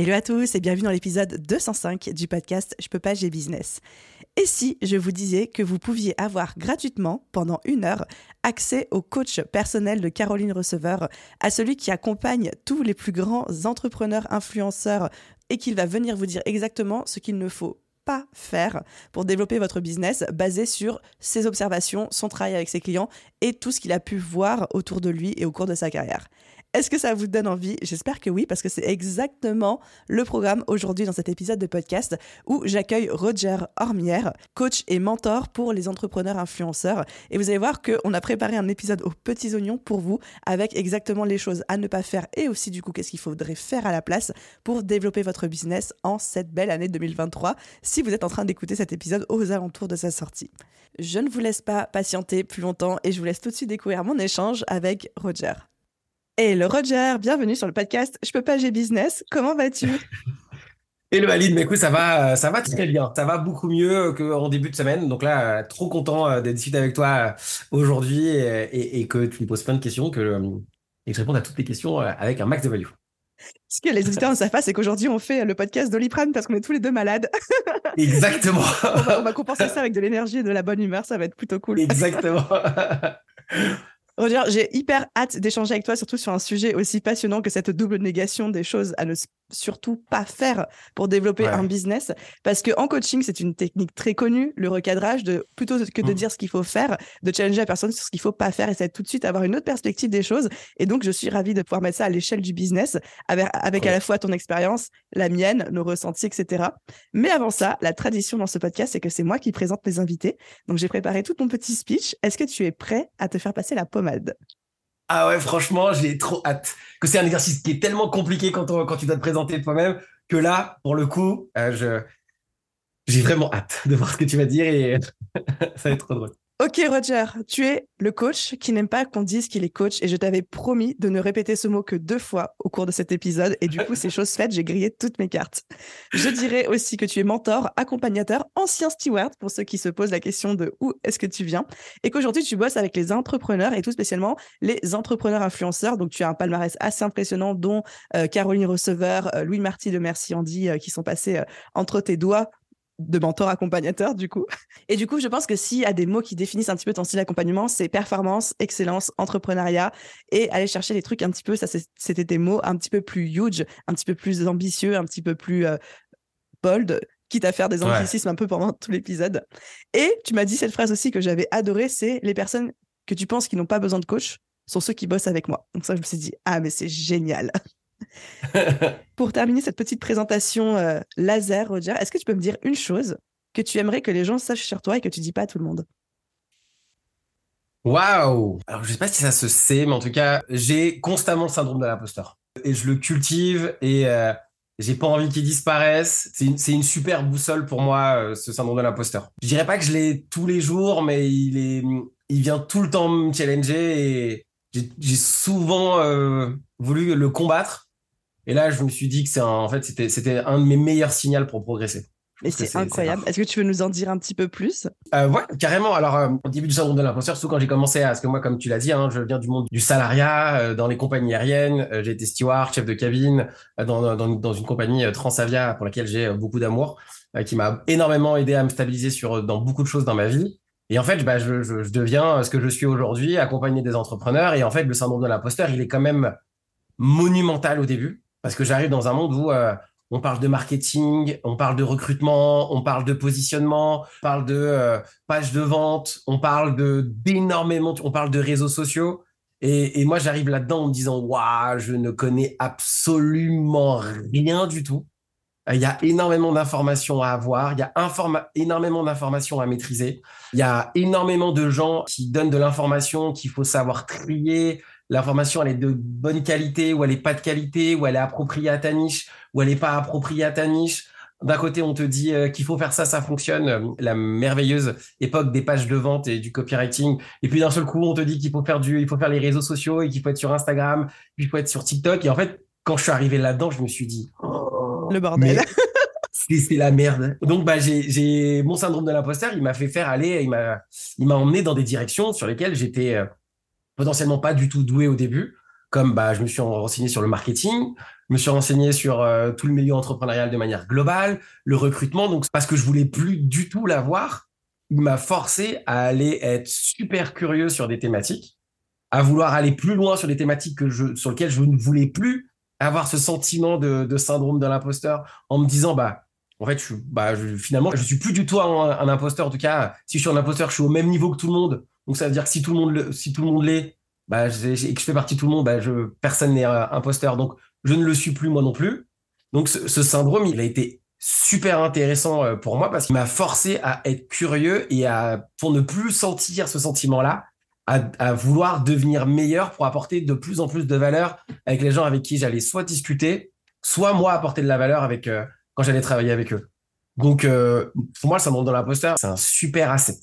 Hello à tous et bienvenue dans l'épisode 205 du podcast Je peux pas, j'ai business. Et si je vous disais que vous pouviez avoir gratuitement, pendant une heure, accès au coach personnel de Caroline Receveur, à celui qui accompagne tous les plus grands entrepreneurs influenceurs et qu'il va venir vous dire exactement ce qu'il ne faut pas faire pour développer votre business basé sur ses observations, son travail avec ses clients et tout ce qu'il a pu voir autour de lui et au cours de sa carrière. Est-ce que ça vous donne envie? J'espère que oui, parce que c'est exactement le programme aujourd'hui dans cet épisode de podcast où j'accueille Roger Hormière, coach et mentor pour les entrepreneurs influenceurs. Et vous allez voir qu'on a préparé un épisode aux petits oignons pour vous avec exactement les choses à ne pas faire et aussi du coup qu'est-ce qu'il faudrait faire à la place pour développer votre business en cette belle année 2023 si vous êtes en train d'écouter cet épisode aux alentours de sa sortie. Je ne vous laisse pas patienter plus longtemps et je vous laisse tout de suite découvrir mon échange avec Roger. Hello Roger, bienvenue sur le podcast Je peux pas, j'ai business. Comment vas-tu? Hello Aline, mais écoute, ça va, ça va très bien. Ça va beaucoup mieux qu'en début de semaine. Donc là, trop content euh, d'être discuter avec toi euh, aujourd'hui et, que tu me poses plein de questions que, euh, et que je réponde à toutes les questions avec un max de value. Ce que les auditeurs ne savent pas, c'est qu'aujourd'hui, on fait le podcast d'Oliprane parce qu'on est tous les deux malades. Exactement. on, va, on va compenser ça avec de l'énergie et de la bonne humeur. Ça va être plutôt cool. Exactement. Roger, j'ai hyper hâte d'échanger avec toi, surtout sur un sujet aussi passionnant que cette double négation des choses à ne surtout pas faire pour développer un business. Parce que en coaching, c'est une technique très connue, le recadrage, de plutôt que de mmh. dire ce qu'il faut faire, de challenger la personne sur ce qu'il faut pas faire et c'est tout de suite avoir une autre perspective des choses. Et donc, je suis ravie de pouvoir mettre ça à l'échelle du business avec, avec à la fois ton expérience, la mienne, nos ressentis, etc. Mais avant ça, la tradition dans ce podcast, c'est que c'est moi qui présente mes invités. Donc, j'ai préparé tout mon petit speech. Est-ce que tu es prêt à te faire passer la pommade? Ah ouais, franchement, j'ai trop hâte. Que c'est un exercice qui est tellement compliqué quand, tu dois te présenter toi-même que là, pour le coup, euh, je, j'ai vraiment hâte de voir ce que tu vas dire et ça va être trop drôle. Ok Roger, tu es le coach qui n'aime pas qu'on dise qu'il est coach et je t'avais promis de ne répéter ce mot que deux fois au cours de cet épisode et du coup c'est chose faite, j'ai grillé toutes mes cartes. Je dirais aussi que tu es mentor, accompagnateur, ancien steward pour ceux qui se posent la question de où est-ce que tu viens et qu'aujourd'hui tu bosses avec les entrepreneurs et tout spécialement les entrepreneurs influenceurs. Donc tu as un palmarès assez impressionnant dont euh, Caroline Receveur, euh, Louis Marty de Merci Andy euh, qui sont passés entre tes doigts de mentor accompagnateur du coup. Et du coup, je pense que s'il y a des mots qui définissent un petit peu ton style d'accompagnement, c'est performance, excellence, entrepreneuriat et aller chercher des trucs un petit peu, ça c'était des mots un petit peu plus huge, un petit peu plus ambitieux, un petit peu plus euh, bold, quitte à faire des anglicismes un peu pendant tout l'épisode. Et tu m'as dit cette phrase aussi que j'avais adorée, c'est les personnes que tu penses qui n'ont pas besoin de coach sont ceux qui bossent avec moi. Donc ça, je me suis dit, ah mais c'est génial. Pour terminer cette petite présentation euh, laser, Roger, est-ce que tu peux me dire une chose que tu aimerais que les gens sachent sur toi et que tu dis pas à tout le monde? Waouh Alors je sais pas si ça se sait, mais en tout cas, j'ai constamment le syndrome de l'imposteur. Et je le cultive et euh, j'ai pas envie qu'il disparaisse. C'est une, une, super boussole pour moi, euh, ce syndrome de l'imposteur. Je dirais pas que je l'ai tous les jours, mais il, est, il vient tout le temps me challenger et j'ai souvent voulu le combattre et là, je me suis dit que c'est en fait, c'était, c'était un de mes meilleurs signaux pour progresser. Mais c'est incroyable. Est-ce que tu veux nous en dire un petit peu plus? Euh, Ouais, carrément. Alors, euh, au début du syndrome de l'imposteur, surtout quand j'ai commencé à, parce que moi, comme tu l'as dit, hein, je viens du monde du salariat, euh, dans les compagnies aériennes. j'ai été steward, chef de cabine dans, dans, dans, une compagnie Transavia pour laquelle j'ai beaucoup d'amour, qui m'a énormément aidé à me stabiliser sur dans beaucoup de choses dans ma vie. Et en fait, bah, je, je, je deviens ce que je suis aujourd'hui, accompagner des entrepreneurs. Et en fait, le syndrome de l'imposteur, il est quand même monumental au début parce que j'arrive dans un monde où euh, on parle de marketing, on parle de recrutement, on parle de positionnement, on parle de euh, page de vente, on parle de d'énormément, on parle de réseaux sociaux. Et, et moi, j'arrive là-dedans en me disant, waouh, je ne connais absolument rien du tout. Euh, il y a énormément d'informations à avoir, il y a énormément d'informations à maîtriser, il y a énormément de gens qui donnent de l'information qu'il faut savoir trier, l'information elle est de bonne qualité ou elle est pas de qualité ou elle est appropriée à ta niche ou elle est pas appropriée à ta niche. D'un côté, on te dit euh, qu'il faut faire ça, ça fonctionne, euh, la merveilleuse époque des pages de vente et du copywriting. Et puis d'un seul coup, on te dit qu'il faut faire du, il faut faire les réseaux sociaux et qu'il faut être sur Instagram, puis il faut être sur TikTok. Et en fait, quand je suis arrivé là-dedans, je me suis dit, oh, le bordel. c'est la merde. Donc bah j'ai mon syndrome de l'imposteur, il m'a fait faire aller, il m'a il m'a emmené dans des directions sur lesquelles j'étais euh, potentiellement pas du tout doué au début. Comme bah je me suis renseigné sur le marketing, je me suis renseigné sur euh, tout le milieu entrepreneurial de manière globale, le recrutement. Donc parce que je voulais plus du tout l'avoir, il m'a forcé à aller être super curieux sur des thématiques, à vouloir aller plus loin sur des thématiques que je sur lesquelles je ne voulais plus avoir ce sentiment de, syndrome de l'imposteur en me disant bah en fait, je, bah, je, finalement, je suis plus du tout un, imposteur. En tout cas, si je suis un imposteur, je suis au même niveau que tout le monde. Donc, ça veut dire que si tout le monde, si tout le monde l'est, bah, et que je fais partie de tout le monde, bah, je, personne n'est imposteur. Donc, je ne le suis plus moi non plus. Donc, ce, syndrome, il a été super intéressant euh, pour moi parce qu'il m'a forcé à être curieux et à, pour ne plus sentir ce sentiment-là, à, vouloir devenir meilleur pour apporter de plus en plus de valeur avec les gens avec qui j'allais soit discuter, soit moi apporter de la valeur avec, euh, quand j'allais travailler avec eux. Donc, euh, pour moi, le syndrome de l'imposteur, c'est un super asset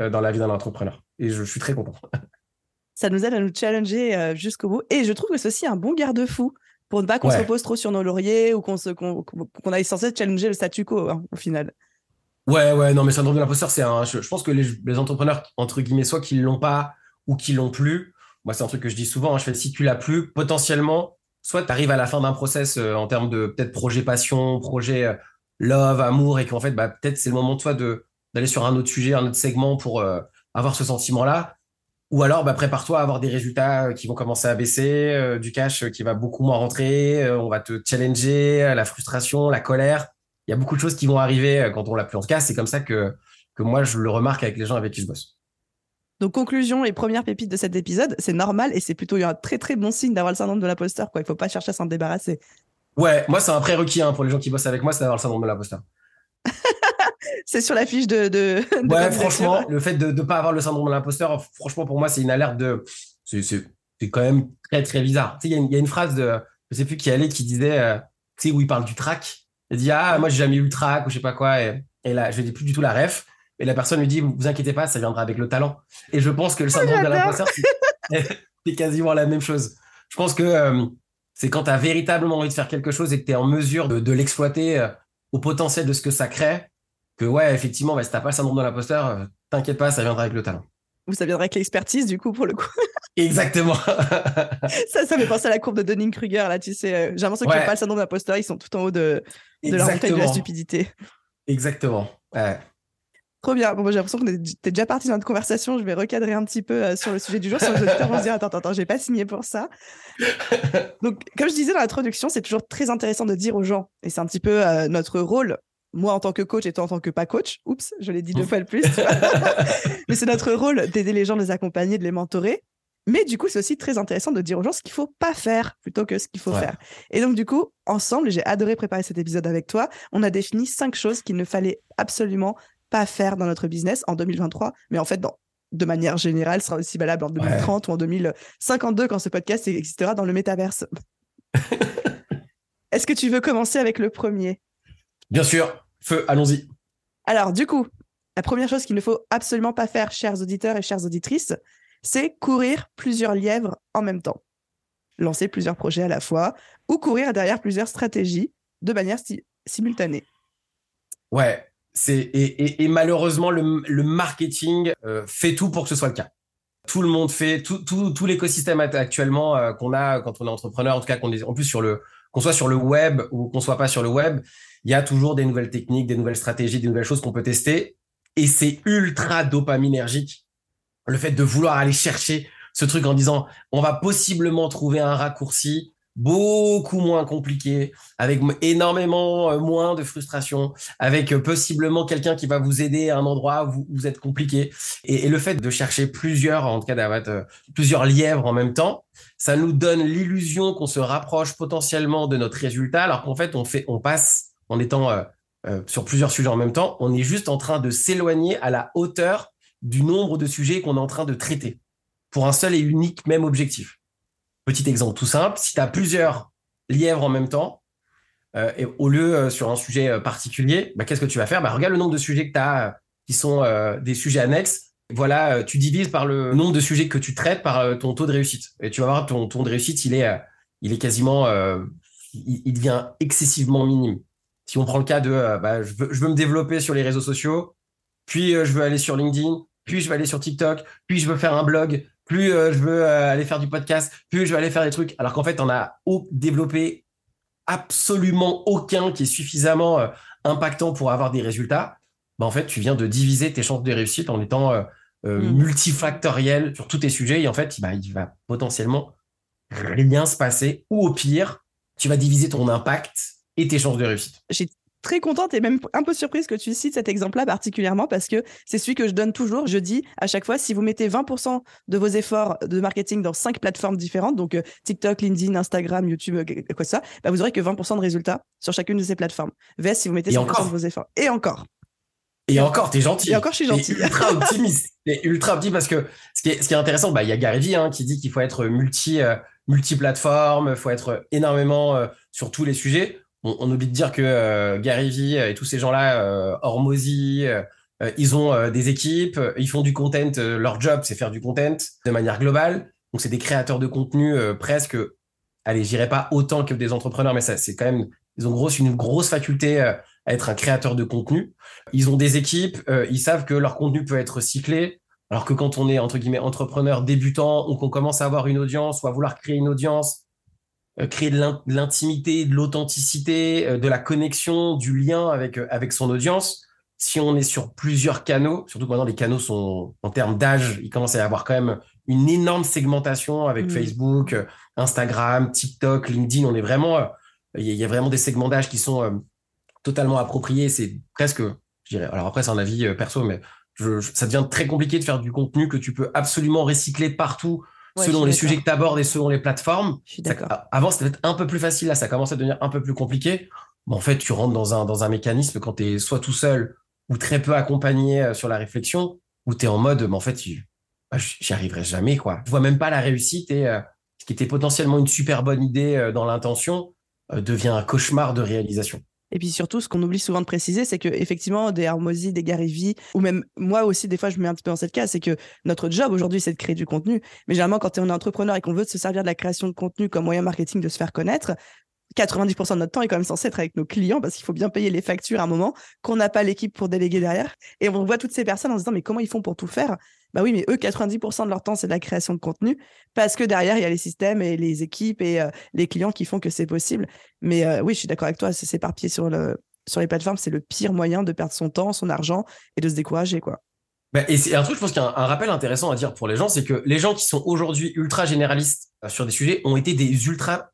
euh, dans la vie d'un entrepreneur. Et je, suis très content. Ça nous aide à nous challenger euh, jusqu'au bout. Et je trouve que c'est aussi un bon garde-fou pour ne pas qu'on se repose trop sur nos lauriers ou qu'on qu'on, aille censé challenger le statu quo, hein, au final. Ouais, ouais, non, mais syndrome de l'imposteur, c'est un. Je, pense que les, entrepreneurs, entre guillemets, soit qu'ils l'ont pas ou qu'ils l'ont plus. Moi, c'est un truc que je dis souvent. Hein, je fais si tu l'as plus, potentiellement, soit tu arrives à la fin d'un process euh, en termes de peut-être projet passion, projet euh, love, amour, et qu'en fait, bah, peut-être c'est le moment de toi de d'aller sur un autre sujet, un autre segment pour euh, avoir ce sentiment-là. Ou alors, bah, prépare-toi à avoir des résultats qui vont commencer à baisser, du cash qui va beaucoup moins rentrer, on va te challenger, la frustration, la colère. Il y a beaucoup de choses qui vont arriver quand on l'a plus. En tout cas, c'est comme ça que, que moi, je le remarque avec les gens avec qui je bosse. Donc, conclusion et première pépite de cet épisode, c'est normal et c'est plutôt un très très bon signe d'avoir le syndrome de l'imposteur. Quoi. Il faut pas chercher à s'en débarrasser. Ouais, moi, c'est un prérequis hein, pour les gens qui bossent avec moi, c'est d'avoir le syndrome de l'imposteur. c'est sur la fiche de. de, ouais, franchement, le fait de ne pas avoir le syndrome de l'imposteur, franchement, pour moi, c'est une alerte de. C'est quand même très très bizarre. Tu sais, il y, a une phrase de. Je sais plus qui allait qui disait. Euh, tu sais, où il parle du track. Il dit Ah, moi, j'ai jamais eu le track ou je sais pas quoi. Et, et là, je dis plus du tout la ref. Et la personne lui dit, vous, vous inquiétez pas, ça viendra avec le talent. Et je pense que le syndrome de l'imposteur, c'est quasiment la même chose. Je pense que euh, c'est quand tu as véritablement envie de faire quelque chose et que tu es en mesure de, l'exploiter euh, au potentiel de ce que ça crée, que ouais, effectivement, bah, si t'as pas le syndrome de l'imposteur, euh, t'inquiète pas, ça viendra avec le talent. Ou ça viendra avec l'expertise, du coup, pour le coup. Exactement. ça, ça fait penser à la courbe de Dunning-Kruger, là, tu sais. J'ai l'impression qu'ils n'ont pas le syndrome de l'imposteur, ils sont tout en haut de, de la montagne de la stupidité. Exactement. Ouais. Trop bien. Bon, j'ai l'impression que t'es déjà parti dans notre conversation. Je vais recadrer un petit peu euh, sur le sujet du jour. Sur les auditeurs vont se dire Attends, attends, j'ai pas signé pour ça. Donc, comme je disais dans l'introduction, c'est toujours très intéressant de dire aux gens, et c'est un petit peu euh, notre rôle, moi en tant que coach et toi en tant que pas coach. Oups, je l'ai dit deux fois le plus. Mais c'est notre rôle d'aider les gens, de les accompagner, de les mentorer. Mais du coup, c'est aussi très intéressant de dire aux gens ce qu'il faut pas faire plutôt que ce qu'il faut faire. Et donc, du coup, ensemble, j'ai adoré préparer cet épisode avec toi. On a défini cinq choses qu'il ne fallait absolument pas faire dans notre business en 2023, mais en fait, dans, de manière générale, sera aussi valable en 2030 ou en 2052 quand ce podcast existera dans le métaverse. Est-ce que tu veux commencer avec le premier? Bien sûr, feu, allons-y. Alors, du coup, la première chose qu'il ne faut absolument pas faire, chers auditeurs et chères auditrices, c'est courir plusieurs lièvres en même temps. Lancer plusieurs projets à la fois ou courir derrière plusieurs stratégies de manière simultanée. Ouais, et, malheureusement le, marketing euh, fait tout pour que ce soit le cas. Tout le monde fait tout, tout, l'écosystème actuellement euh, qu'on a quand on est entrepreneur, en tout cas qu'on est en plus sur le qu'on soit sur le web ou qu'on soit pas sur le web, il y a toujours des nouvelles techniques, des nouvelles stratégies, des nouvelles choses qu'on peut tester. Et c'est ultra dopaminergique. Le fait de vouloir aller chercher ce truc en disant on va possiblement trouver un raccourci beaucoup moins compliqué, avec énormément euh, moins de frustration, avec euh, possiblement quelqu'un qui va vous aider à un endroit où vous, êtes compliqué. Et, le fait de chercher plusieurs, en tout cas d'avoir euh, plusieurs lièvres en même temps, ça nous donne l'illusion qu'on se rapproche potentiellement de notre résultat, alors qu'en fait on fait, on passe en étant sur plusieurs sujets en même temps, on est juste en train de s'éloigner à la hauteur du nombre de sujets qu'on est en train de traiter pour un seul et unique même objectif. Petit exemple tout simple, si tu as plusieurs lièvres en même temps, euh, et au lieu euh, sur un sujet euh, particulier, bah, qu'est-ce que tu vas faire? Bah, Regarde le nombre de sujets que tu as qui sont des sujets annexes. Voilà, tu divises par le nombre de sujets que tu traites par ton taux de réussite. Et tu vas voir, ton taux de réussite, il est quasiment, il, devient excessivement minime. Si on prend le cas de, bah, je, veux, je veux me développer sur les réseaux sociaux, puis je veux aller sur LinkedIn, puis je veux aller sur TikTok, puis je veux faire un blog, plus je veux aller faire du podcast, plus je veux aller faire des trucs. Alors qu'en fait, on a développé absolument aucun qui est suffisamment euh, impactant pour avoir des résultats, bah en fait, tu viens de diviser tes chances de réussite en étant euh, euh, mm. multifactoriel sur tous tes sujets. Et en fait, bah, il va potentiellement rien se passer. Ou au pire, tu vas diviser ton impact et tes chances de réussite très contente et même un peu surprise que tu cites cet exemple-là particulièrement parce que c'est celui que je donne toujours. Je dis à chaque fois, si vous mettez 20% de vos efforts de marketing dans cinq plateformes différentes, donc euh, TikTok, LinkedIn, Instagram, YouTube, euh, quoi ça, bah vous aurez que 20% de résultats sur chacune de ces plateformes. VS si vous mettez 100% de vos efforts. Et encore. Et encore, t'es gentil. Et encore, je suis gentil. ultra optimiste. T'es ultra optimiste parce que ce qui est, ce qui est intéressant, bah, il y a Gary Vee hein, qui dit qu'il faut être multi, euh, multi-plateforme, il faut être énormément sur tous les sujets on, oublie de dire que euh, Gary Vee et tous ces gens-là, euh, Hormozy, euh, ils ont des équipes, ils font du content. leur job, c'est faire du content de manière globale. Donc, c'est des créateurs de contenu presque, allez, j'irai pas autant que des entrepreneurs, mais ça, c'est quand même, ils ont grosse, une grosse faculté à être un créateur de contenu. Ils ont des équipes, ils savent que leur contenu peut être cyclé. Alors que quand on est, entre guillemets, entrepreneur débutant ou qu'on commence à avoir une audience ou à vouloir créer une audience, euh, créer de l'intimité, de l'authenticité, euh, de la connexion, du lien avec, euh, avec son audience. Si on est sur plusieurs canaux, surtout que maintenant les canaux sont en termes d'âge, il commence à y avoir quand même une énorme segmentation avec mmh. Facebook, Instagram, TikTok, LinkedIn. On est vraiment, il y, a vraiment des segments d'âge qui sont totalement appropriés. C'est presque, je dirais, alors après c'est un avis perso, mais ça devient très compliqué de faire du contenu que tu peux absolument recycler partout selon les sujets que tu abordes et selon les plateformes. avant, c'était peut-être un peu plus facile. Là, ça commence à devenir un peu plus compliqué. en fait, tu rentres dans un, dans un mécanisme quand tu es soit tout seul ou très peu accompagné euh, sur la réflexion, où tu es en mode, mais en fait, bah, j'y arriverai jamais. quoi. Je vois même pas la réussite et euh, ce qui était potentiellement une super bonne idée euh, dans l'intention devient un cauchemar de réalisation. Et puis surtout, ce qu'on oublie souvent de préciser, c'est que effectivement, des Harmozy, des Gary ou même moi aussi, des fois, je me mets un petit peu dans cette case, c'est que notre job aujourd'hui, c'est de créer du contenu. Mais généralement, quand on est entrepreneur et qu'on veut se servir de la création de contenu comme moyen marketing de se faire connaître, 90% de notre temps est quand même censé être avec nos clients parce qu'il faut bien payer les factures à un moment, qu'on n'a pas l'équipe pour déléguer derrière. Et on voit toutes ces personnes en se disant, mais comment ils font pour tout faire? Bah oui, mais eux, 90% de leur temps, c'est de la création de contenu parce que derrière, il y a les systèmes et les équipes et euh, les clients qui font que c'est possible. Mais euh, oui, je suis d'accord avec toi, c'est s'éparpiller sur, le, sur les plateformes, c'est le pire moyen de perdre son temps, son argent et de se décourager, quoi. Bah, et c'est un truc, je pense qu'il y a un, rappel intéressant à dire pour les gens, c'est que les gens qui sont aujourd'hui ultra généralistes euh, sur des sujets ont été des ultra,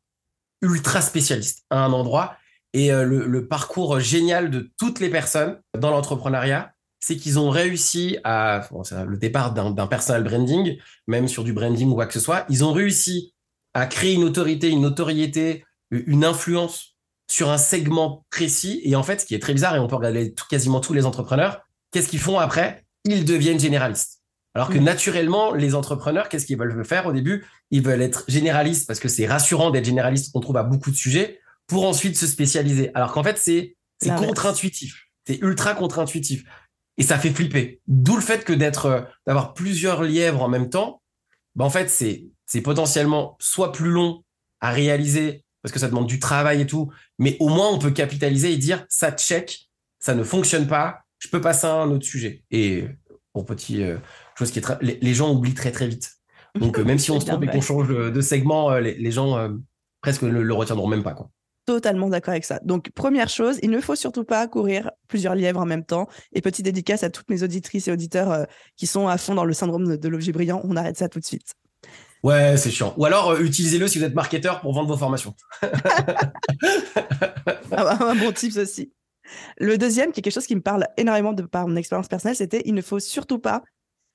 ultra spécialistes à un endroit. Et le parcours génial de toutes les personnes dans l'entrepreneuriat, c'est qu'ils ont réussi à, le départ d'un personal branding, même sur du branding ou quoi que ce soit, ils ont réussi à créer une autorité, une notoriété, une influence sur un segment précis. Et en fait, ce qui est très bizarre, et on peut regarder quasiment tous les entrepreneurs, qu'est-ce qu'ils font après? Ils deviennent généralistes. Alors que naturellement, les entrepreneurs, qu'est-ce qu'ils veulent faire au début? Ils veulent être généralistes parce que c'est rassurant d'être généraliste, on trouve à beaucoup de sujets, pour ensuite se spécialiser. Alors qu'en fait, c'est contre-intuitif. C'est ultra contre-intuitif et ça fait flipper. D'où le fait que d'être, euh, d'avoir plusieurs lièvres en même temps, bah en fait, c'est, c'est potentiellement soit plus long à réaliser parce que ça demande du travail et tout, mais au moins on peut capitaliser et dire ça check, ça ne fonctionne pas, je peux passer à un autre sujet. Et pour petit euh, chose qui est très, les, gens oublient très très vite. Donc euh, même si on se trompe et qu'on change de, segment, les, gens presque ne le retiendront même pas quoi. Totalement d'accord avec ça. Donc, première chose, il ne faut surtout pas courir plusieurs lièvres en même temps. Et petite dédicace à toutes mes auditrices et auditeurs euh, qui sont à fond dans le syndrome de, l'objet brillant. On arrête ça tout de suite. Ouais, c'est chiant. Ou alors, euh, utilisez-le si vous êtes marketeur pour vendre vos formations. un bon tips aussi. Le deuxième, qui est quelque chose qui me parle énormément de par mon expérience personnelle, c'était il ne faut surtout pas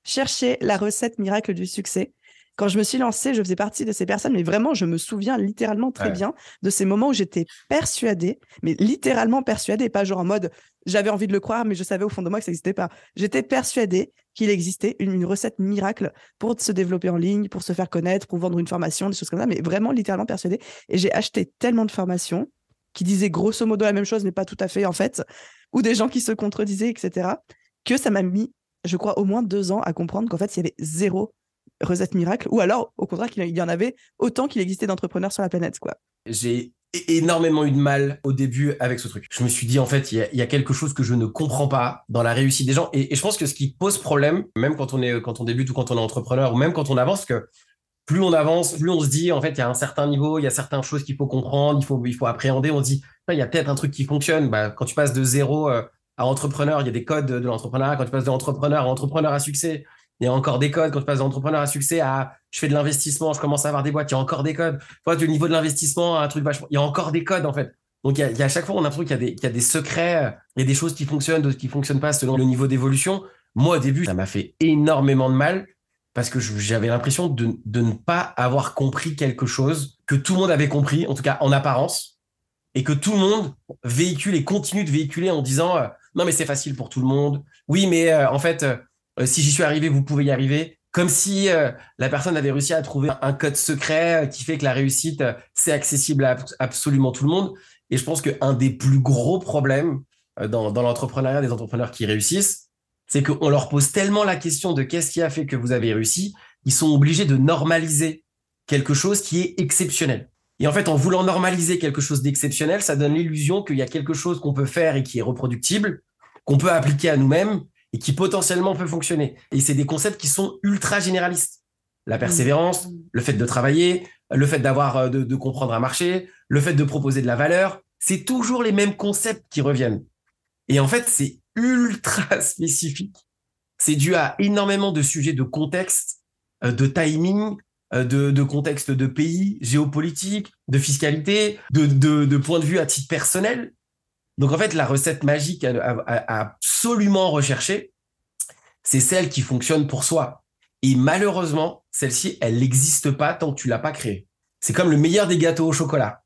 chercher la recette miracle du succès quand je me suis lancée, je faisais partie de ces personnes, mais vraiment, je me souviens littéralement très bien de ces moments où j'étais persuadée, mais littéralement persuadée, pas genre en mode j'avais envie de le croire, mais je savais au fond de moi que ça n'existait pas. J'étais persuadée qu'il existait une, recette miracle pour se développer en ligne, pour se faire connaître, pour vendre une formation, des choses comme ça, mais vraiment littéralement persuadée. Et j'ai acheté tellement de formations qui disaient grosso modo la même chose, mais pas tout à fait en fait, ou des gens qui se contredisaient, etc., que ça m'a mis, je crois, au moins deux ans à comprendre qu'en fait, il y avait zéro recette miracle, ou alors, au contraire, qu'il y en avait autant qu'il existait d'entrepreneurs sur la planète, quoi. J'ai énormément eu de mal au début avec ce truc. Je me suis dit, en fait, il y, a, quelque chose que je ne comprends pas dans la réussite des gens. Et, je pense que ce qui pose problème, même quand on, est, quand on débute ou quand on est entrepreneur, ou même quand on avance, que plus on avance, plus on se dit, en fait, il y a un certain niveau, il y a certaines choses qu'il faut comprendre, il faut, il faut appréhender. On se dit, il y a peut-être un truc qui fonctionne. Bah, quand tu passes de zéro euh, à entrepreneur, il y a des codes de l'entrepreneuriat. Quand tu passes de entrepreneur à entrepreneur à succès, il y a encore des codes. Quand tu passes d'entrepreneur à succès à je fais de l'investissement, je commence à avoir des boîtes, il y a encore des codes. Du niveau de l'investissement, un truc vachement, il y a encore des codes en fait. Donc il y a, à chaque fois on a l'impression qu'il y des, y a des secrets, il y a des choses qui fonctionnent, d'autres qui fonctionnent pas selon le niveau d'évolution. Moi au début, ça m'a fait énormément de mal parce que j'avais l'impression de, de ne pas avoir compris quelque chose que tout le monde avait compris, en tout cas en apparence, et que tout le monde véhicule et continue de véhiculer en disant euh, non mais c'est facile pour tout le monde. Oui mais euh, en fait euh, si j'y suis arrivé, vous pouvez y arriver. Comme si euh, la personne avait réussi à trouver un code secret qui fait que la réussite, c'est accessible à absolument tout le monde. Et je pense qu'un des plus gros problèmes dans, dans l'entrepreneuriat des entrepreneurs qui réussissent, c'est qu'on leur pose tellement la question de qu'est-ce qui a fait que vous avez réussi, ils sont obligés de normaliser quelque chose qui est exceptionnel. Et en fait, en voulant normaliser quelque chose d'exceptionnel, ça donne l'illusion qu'il y a quelque chose qu'on peut faire et qui est reproductible, qu'on peut appliquer à nous-mêmes et qui potentiellement peut fonctionner. Et c'est des concepts qui sont ultra généralistes. La persévérance, mm. le fait de travailler, le fait d'avoir euh, de, comprendre un marché, le fait de proposer de la valeur, c'est toujours les mêmes concepts qui reviennent. Et en fait, c'est ultra spécifique. C'est dû à énormément de sujets de contexte, euh, de timing, de, de contexte de pays, géopolitique, de fiscalité, de, de, de point de vue à titre personnel. Donc en fait, la recette magique à, absolument rechercher, c'est celle qui fonctionne pour soi. Et malheureusement, celle-ci, elle n'existe pas tant que tu l'as pas créée. C'est comme le meilleur des gâteaux au chocolat.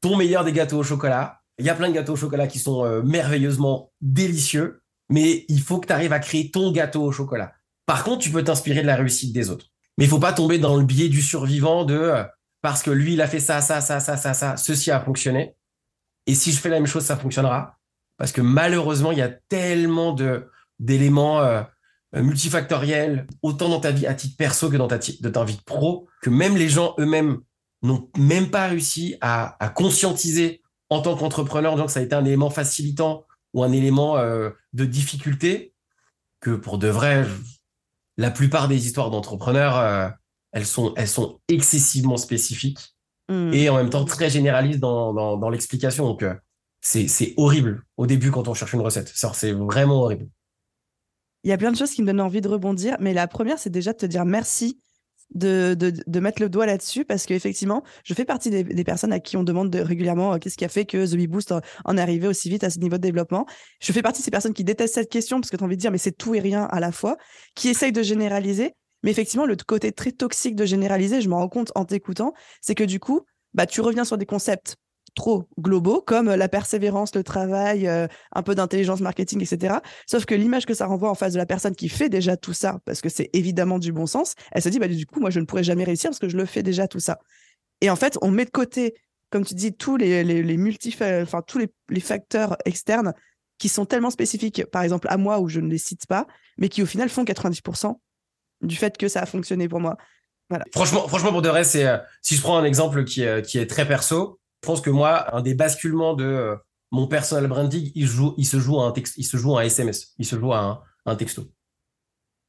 Ton meilleur des gâteaux au chocolat. Il y a plein de gâteaux au chocolat qui sont euh, merveilleusement délicieux, mais il faut que tu arrives à créer ton gâteau au chocolat. Par contre, tu peux t'inspirer de la réussite des autres. Mais il faut pas tomber dans le biais du survivant de euh, parce que lui, il a fait ça, ça, ça, ça, ça, ça, ceci a fonctionné. Et si je fais la même chose, ça fonctionnera. Parce que malheureusement, il y a tellement de d'éléments euh, multifactoriels, autant dans ta vie à titre perso que dans ta, de vie pro, que même les gens eux-mêmes n'ont même pas réussi à, conscientiser en tant qu'entrepreneur, donc ça a été un élément facilitant ou un élément euh, de difficulté, que pour de vrai, la plupart des histoires d'entrepreneurs, euh, elles, sont, elles sont excessivement spécifiques Mm. et en même temps très généraliste dans, dans, l'explication. Donc, euh, c'est horrible au début quand on cherche une recette. C'est vraiment horrible. Il y a plein de choses qui me donnent envie de rebondir, mais la première, c'est déjà de te dire merci de, de, mettre le doigt là-dessus parce qu'effectivement, je fais partie des, personnes à qui on demande régulièrement euh, qu'est-ce qui a fait que The Boost en, est arrivé aussi vite à ce niveau de développement. Je fais partie de ces personnes qui détestent cette question parce que tu as envie de dire mais c'est tout et rien à la fois, qui essayent de généraliser mais effectivement, le côté très toxique de généraliser, je me rends compte en t'écoutant, c'est que du coup, bah, tu reviens sur des concepts trop globaux comme la persévérance, le travail, euh, un peu d'intelligence marketing, etc. Sauf que l'image que ça renvoie en face de la personne qui fait déjà tout ça, parce que c'est évidemment du bon sens, elle se dit, bah, du coup, moi, je ne pourrais jamais réussir parce que je le fais déjà tout ça. Et en fait, on met de côté, comme tu dis, tous les, les, enfin, tous les, les facteurs externes qui sont tellement spécifiques, par exemple à moi, où je ne les cite pas, mais qui au final font 90% du fait que ça a fonctionné pour moi. Voilà. Franchement, franchement, pour de vrai, euh, si je prends un exemple qui qui est très perso, je pense que moi, un des basculements de euh, mon personal branding, il, joue, il se joue à un texte, il se joue à un SMS, il se joue à un, un texto.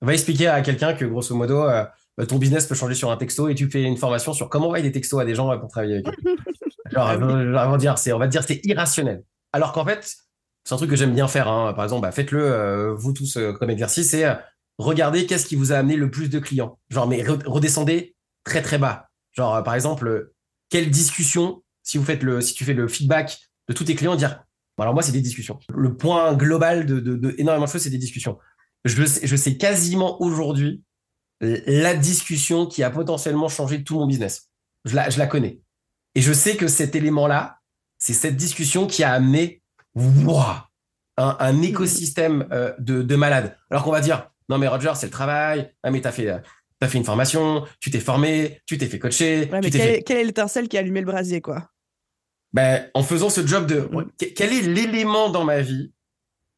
On va expliquer à quelqu'un que grosso modo, euh, ton business peut changer sur un texto et tu fais une formation sur comment envoyer des textos à des gens pour travailler avec eux. genre, ah on va dire, c'est, on va dire, c'est irrationnel. Alors qu'en fait, c'est un truc que j'aime bien faire. Hein. Par exemple, bah, faites-le vous tous comme exercice. C'est regardez qu'est-ce qui vous a amené le plus de clients. Genre, mais redescendez très très bas. Genre, euh, par exemple, quelle discussion, si vous faites le, si tu fais le feedback de tous tes clients, dire, alors moi, c'est des discussions. Le point global de, de, énormément de choses, c'est des discussions. Je sais, je sais quasiment aujourd'hui la discussion qui a potentiellement changé tout mon business. Je la, je la connais. Et je sais que cet élément-là, c'est cette discussion qui a amené un, un, écosystème euh, de, de malades. Alors qu'on va dire, non mais Roger, c'est le travail. Ah mais t'as fait, as fait une formation, tu t'es formé, tu t'es fait coacher. mais quelle est l'étincelle qui a allumé le brasier, quoi? Ben, En faisant ce job de... Quel est l'élément dans ma vie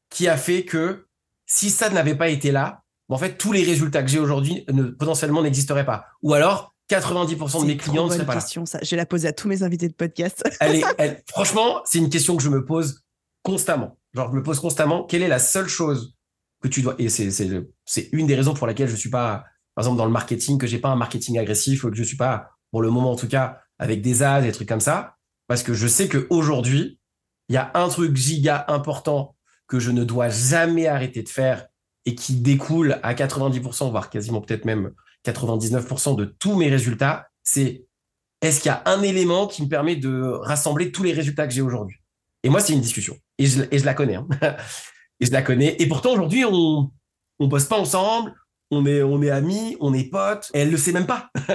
qui a fait que si ça n'avait pas été là, en fait, tous les résultats que j'ai aujourd'hui ne, potentiellement n'existeraient pas. Ou alors, 90% de mes clients ne seraient pas question, Ça. Je la poser à tous mes invités de podcast. elle est, franchement, c'est une question que je me pose constamment. Genre, je me pose constamment, quelle est la seule chose que tu dois... Et c'est une des raisons pour laquelle je suis pas, par exemple, dans le marketing, que j'ai pas un marketing agressif, ou que je suis pas, pour le moment en tout cas, avec des ads, des trucs comme ça. Parce que je sais qu'aujourd'hui, il y a un truc giga important que je ne dois jamais arrêter de faire et qui découle à 90%, voire quasiment peut-être même 99% de tous mes résultats, c'est est-ce qu'il y a un élément qui me permet de rassembler tous les résultats que j'ai aujourd'hui? Et moi, c'est une discussion. Et je, la connais. Hein. et je la connais. Et pourtant, aujourd'hui, on on bosse pas ensemble, on est, on est amis, on est potes, et elle le sait même pas.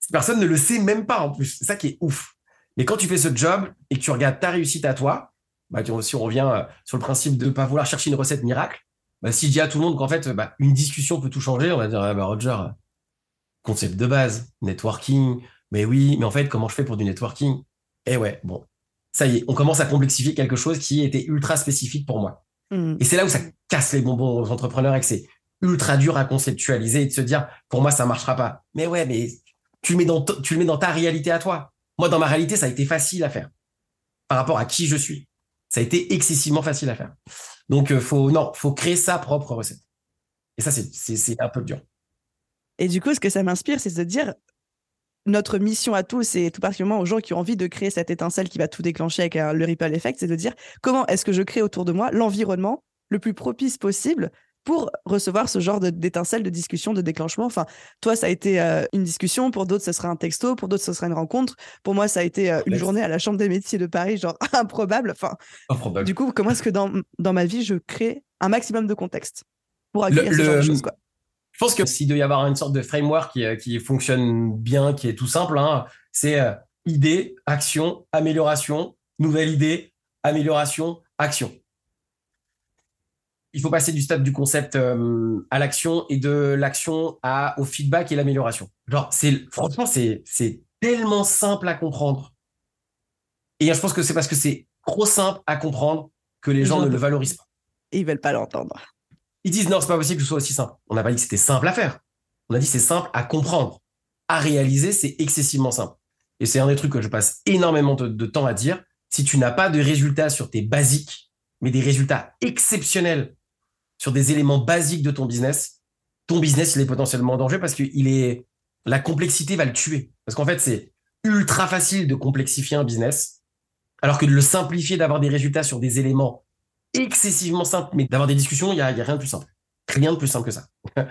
Cette personne ne le sait même pas en plus. C'est ça qui est ouf. Mais quand tu fais ce job et que tu regardes ta réussite à toi, bah, si on revient euh, sur le principe de ne pas vouloir chercher une recette miracle, bah, si je dis à tout le monde qu'en fait, bah, une discussion peut tout changer, on va dire, ah, bah, Roger, concept de base, networking, mais oui, mais en fait, comment je fais pour du networking? Eh ouais, bon, ça y est, on commence à complexifier quelque chose qui était ultra spécifique pour moi. Mmh. Et c'est là où ça casse les bonbons aux entrepreneurs et que c'est ultra dur à conceptualiser et de se dire, pour moi, ça marchera pas. Mais ouais, mais tu le mets dans, tu le mets dans ta réalité à toi. Moi, dans ma réalité, ça a été facile à faire par rapport à qui je suis. Ça a été excessivement facile à faire. Donc, euh, faut, non, faut créer sa propre recette. Et ça, c'est un peu dur. Et du coup, ce que ça m'inspire, c'est de dire, notre mission à tous, et tout particulièrement aux gens qui ont envie de créer cette étincelle qui va tout déclencher avec le ripple effect, c'est de dire comment est-ce que je crée autour de moi l'environnement le plus propice possible pour recevoir ce genre d'étincelle, de, discussion, de déclenchement. Enfin, toi, ça a été euh, une discussion, pour d'autres, ce serait un texto, pour d'autres, ce serait une rencontre. Pour moi, ça a été euh, une journée à la Chambre des métiers de Paris, genre improbable. Enfin, improbable. Du coup, comment est-ce que dans, dans ma vie, je crée un maximum de contexte pour accueillir ce genre de choses quoi? Je pense que s'il doit y avoir une sorte de framework qui, euh, qui fonctionne bien, qui est tout simple, hein, c'est idée, action, amélioration, nouvelle idée, amélioration, action il faut passer du stade du concept euh, à l'action et de l'action à au feedback et l'amélioration. Genre, c'est franchement, c'est c'est tellement simple à comprendre. Et je pense que c'est parce que c'est trop simple à comprendre que les, gens, ne le valorisent pas. Ils veulent pas l'entendre. Ils disent non, c'est pas possible que ce soit aussi simple. On n'a pas dit que c'était simple à faire. On a dit c'est simple à comprendre. À réaliser, c'est excessivement simple. Et c'est un des trucs que je passe énormément de temps à dire. Si tu n'as pas de résultats sur tes basiques, mais des résultats exceptionnels sur des éléments basiques de ton business, ton business, il est potentiellement en danger parce que est, la complexité va le tuer. Parce qu'en fait, c'est ultra facile de complexifier un business, alors que de le simplifier, d'avoir des résultats sur des éléments excessivement simples, mais d'avoir des discussions, il n'y a, a rien de plus simple. Rien de plus simple que ça.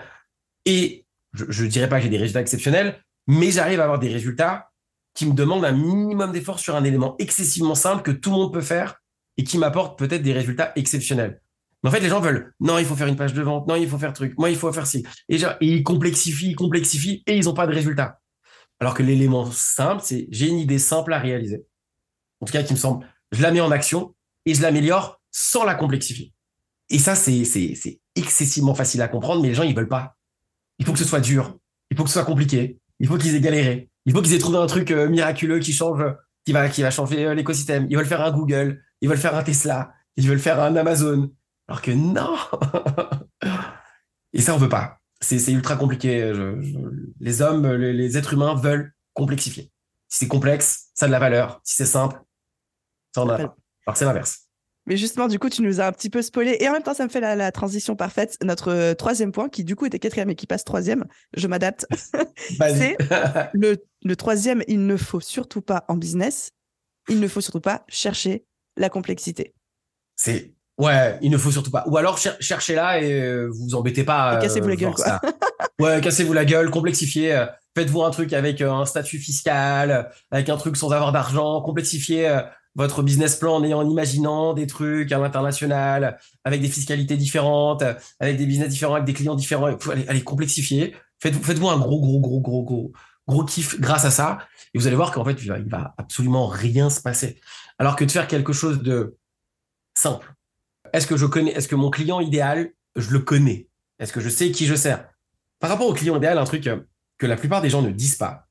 Et je ne dirais pas que j'ai des résultats exceptionnels, mais j'arrive à avoir des résultats qui me demandent un minimum d'effort sur un élément excessivement simple que tout le monde peut faire et qui m'apporte peut-être des résultats exceptionnels. Mais en fait, les gens veulent, non, il faut faire une page de vente, non, il faut faire truc, moi, il faut faire ci. Et, ils complexifient, ils complexifient et ils n'ont pas de résultat. Alors que l'élément simple, c'est j'ai une idée simple à réaliser. En tout cas, qui me semble, je la mets en action et je l'améliore sans la complexifier. Et ça, c'est, excessivement facile à comprendre, mais les gens, ils veulent pas. Il faut que ce soit dur. Il faut que ce soit compliqué. Il faut qu'ils aient galéré. Il faut qu'ils aient trouvé un truc euh, miraculeux qui change, qui va, qui va changer euh, l'écosystème. Ils veulent faire un Google. Ils veulent faire un Tesla. Ils veulent faire un Amazon. Alors que non Et ça, on veut pas. C'est ultra compliqué. les hommes, les, êtres humains veulent complexifier. Si c'est complexe, ça a de la valeur. Si c'est simple, ça en a pas. Alors c'est l'inverse. Mais justement, du coup, tu nous as un petit peu spoilé. Et en même temps, ça me fait la, transition parfaite. Notre euh, troisième point, qui du coup était quatrième et qui passe troisième, je m'adapte. c'est le, le troisième, il ne faut surtout pas en business, il ne faut surtout pas chercher la complexité. C'est Ouais, il ne faut surtout pas. Ou alors cherchez là et euh, vous embêtez pas. cassez-vous la gueule, quoi. ouais, cassez-vous la gueule, complexifiez. Euh, faites-vous un truc avec euh, un statut fiscal, avec un truc sans avoir d'argent, complexifiez votre business plan en ayant, en imaginant des trucs à l'international, avec des fiscalités différentes, avec des business différents, avec des clients différents. Allez, allez complexifier. Faites, faites-vous un gros, gros, gros, gros, gros, gros kiff grâce à ça. Et vous allez voir qu'en fait, il va, il va absolument rien se passer. Alors que de faire quelque chose de simple. Est-ce que mon client idéal, je le connais? Est-ce que je sais qui je sers? Par rapport au client idéal, un truc euh, que la plupart des gens ne disent pas.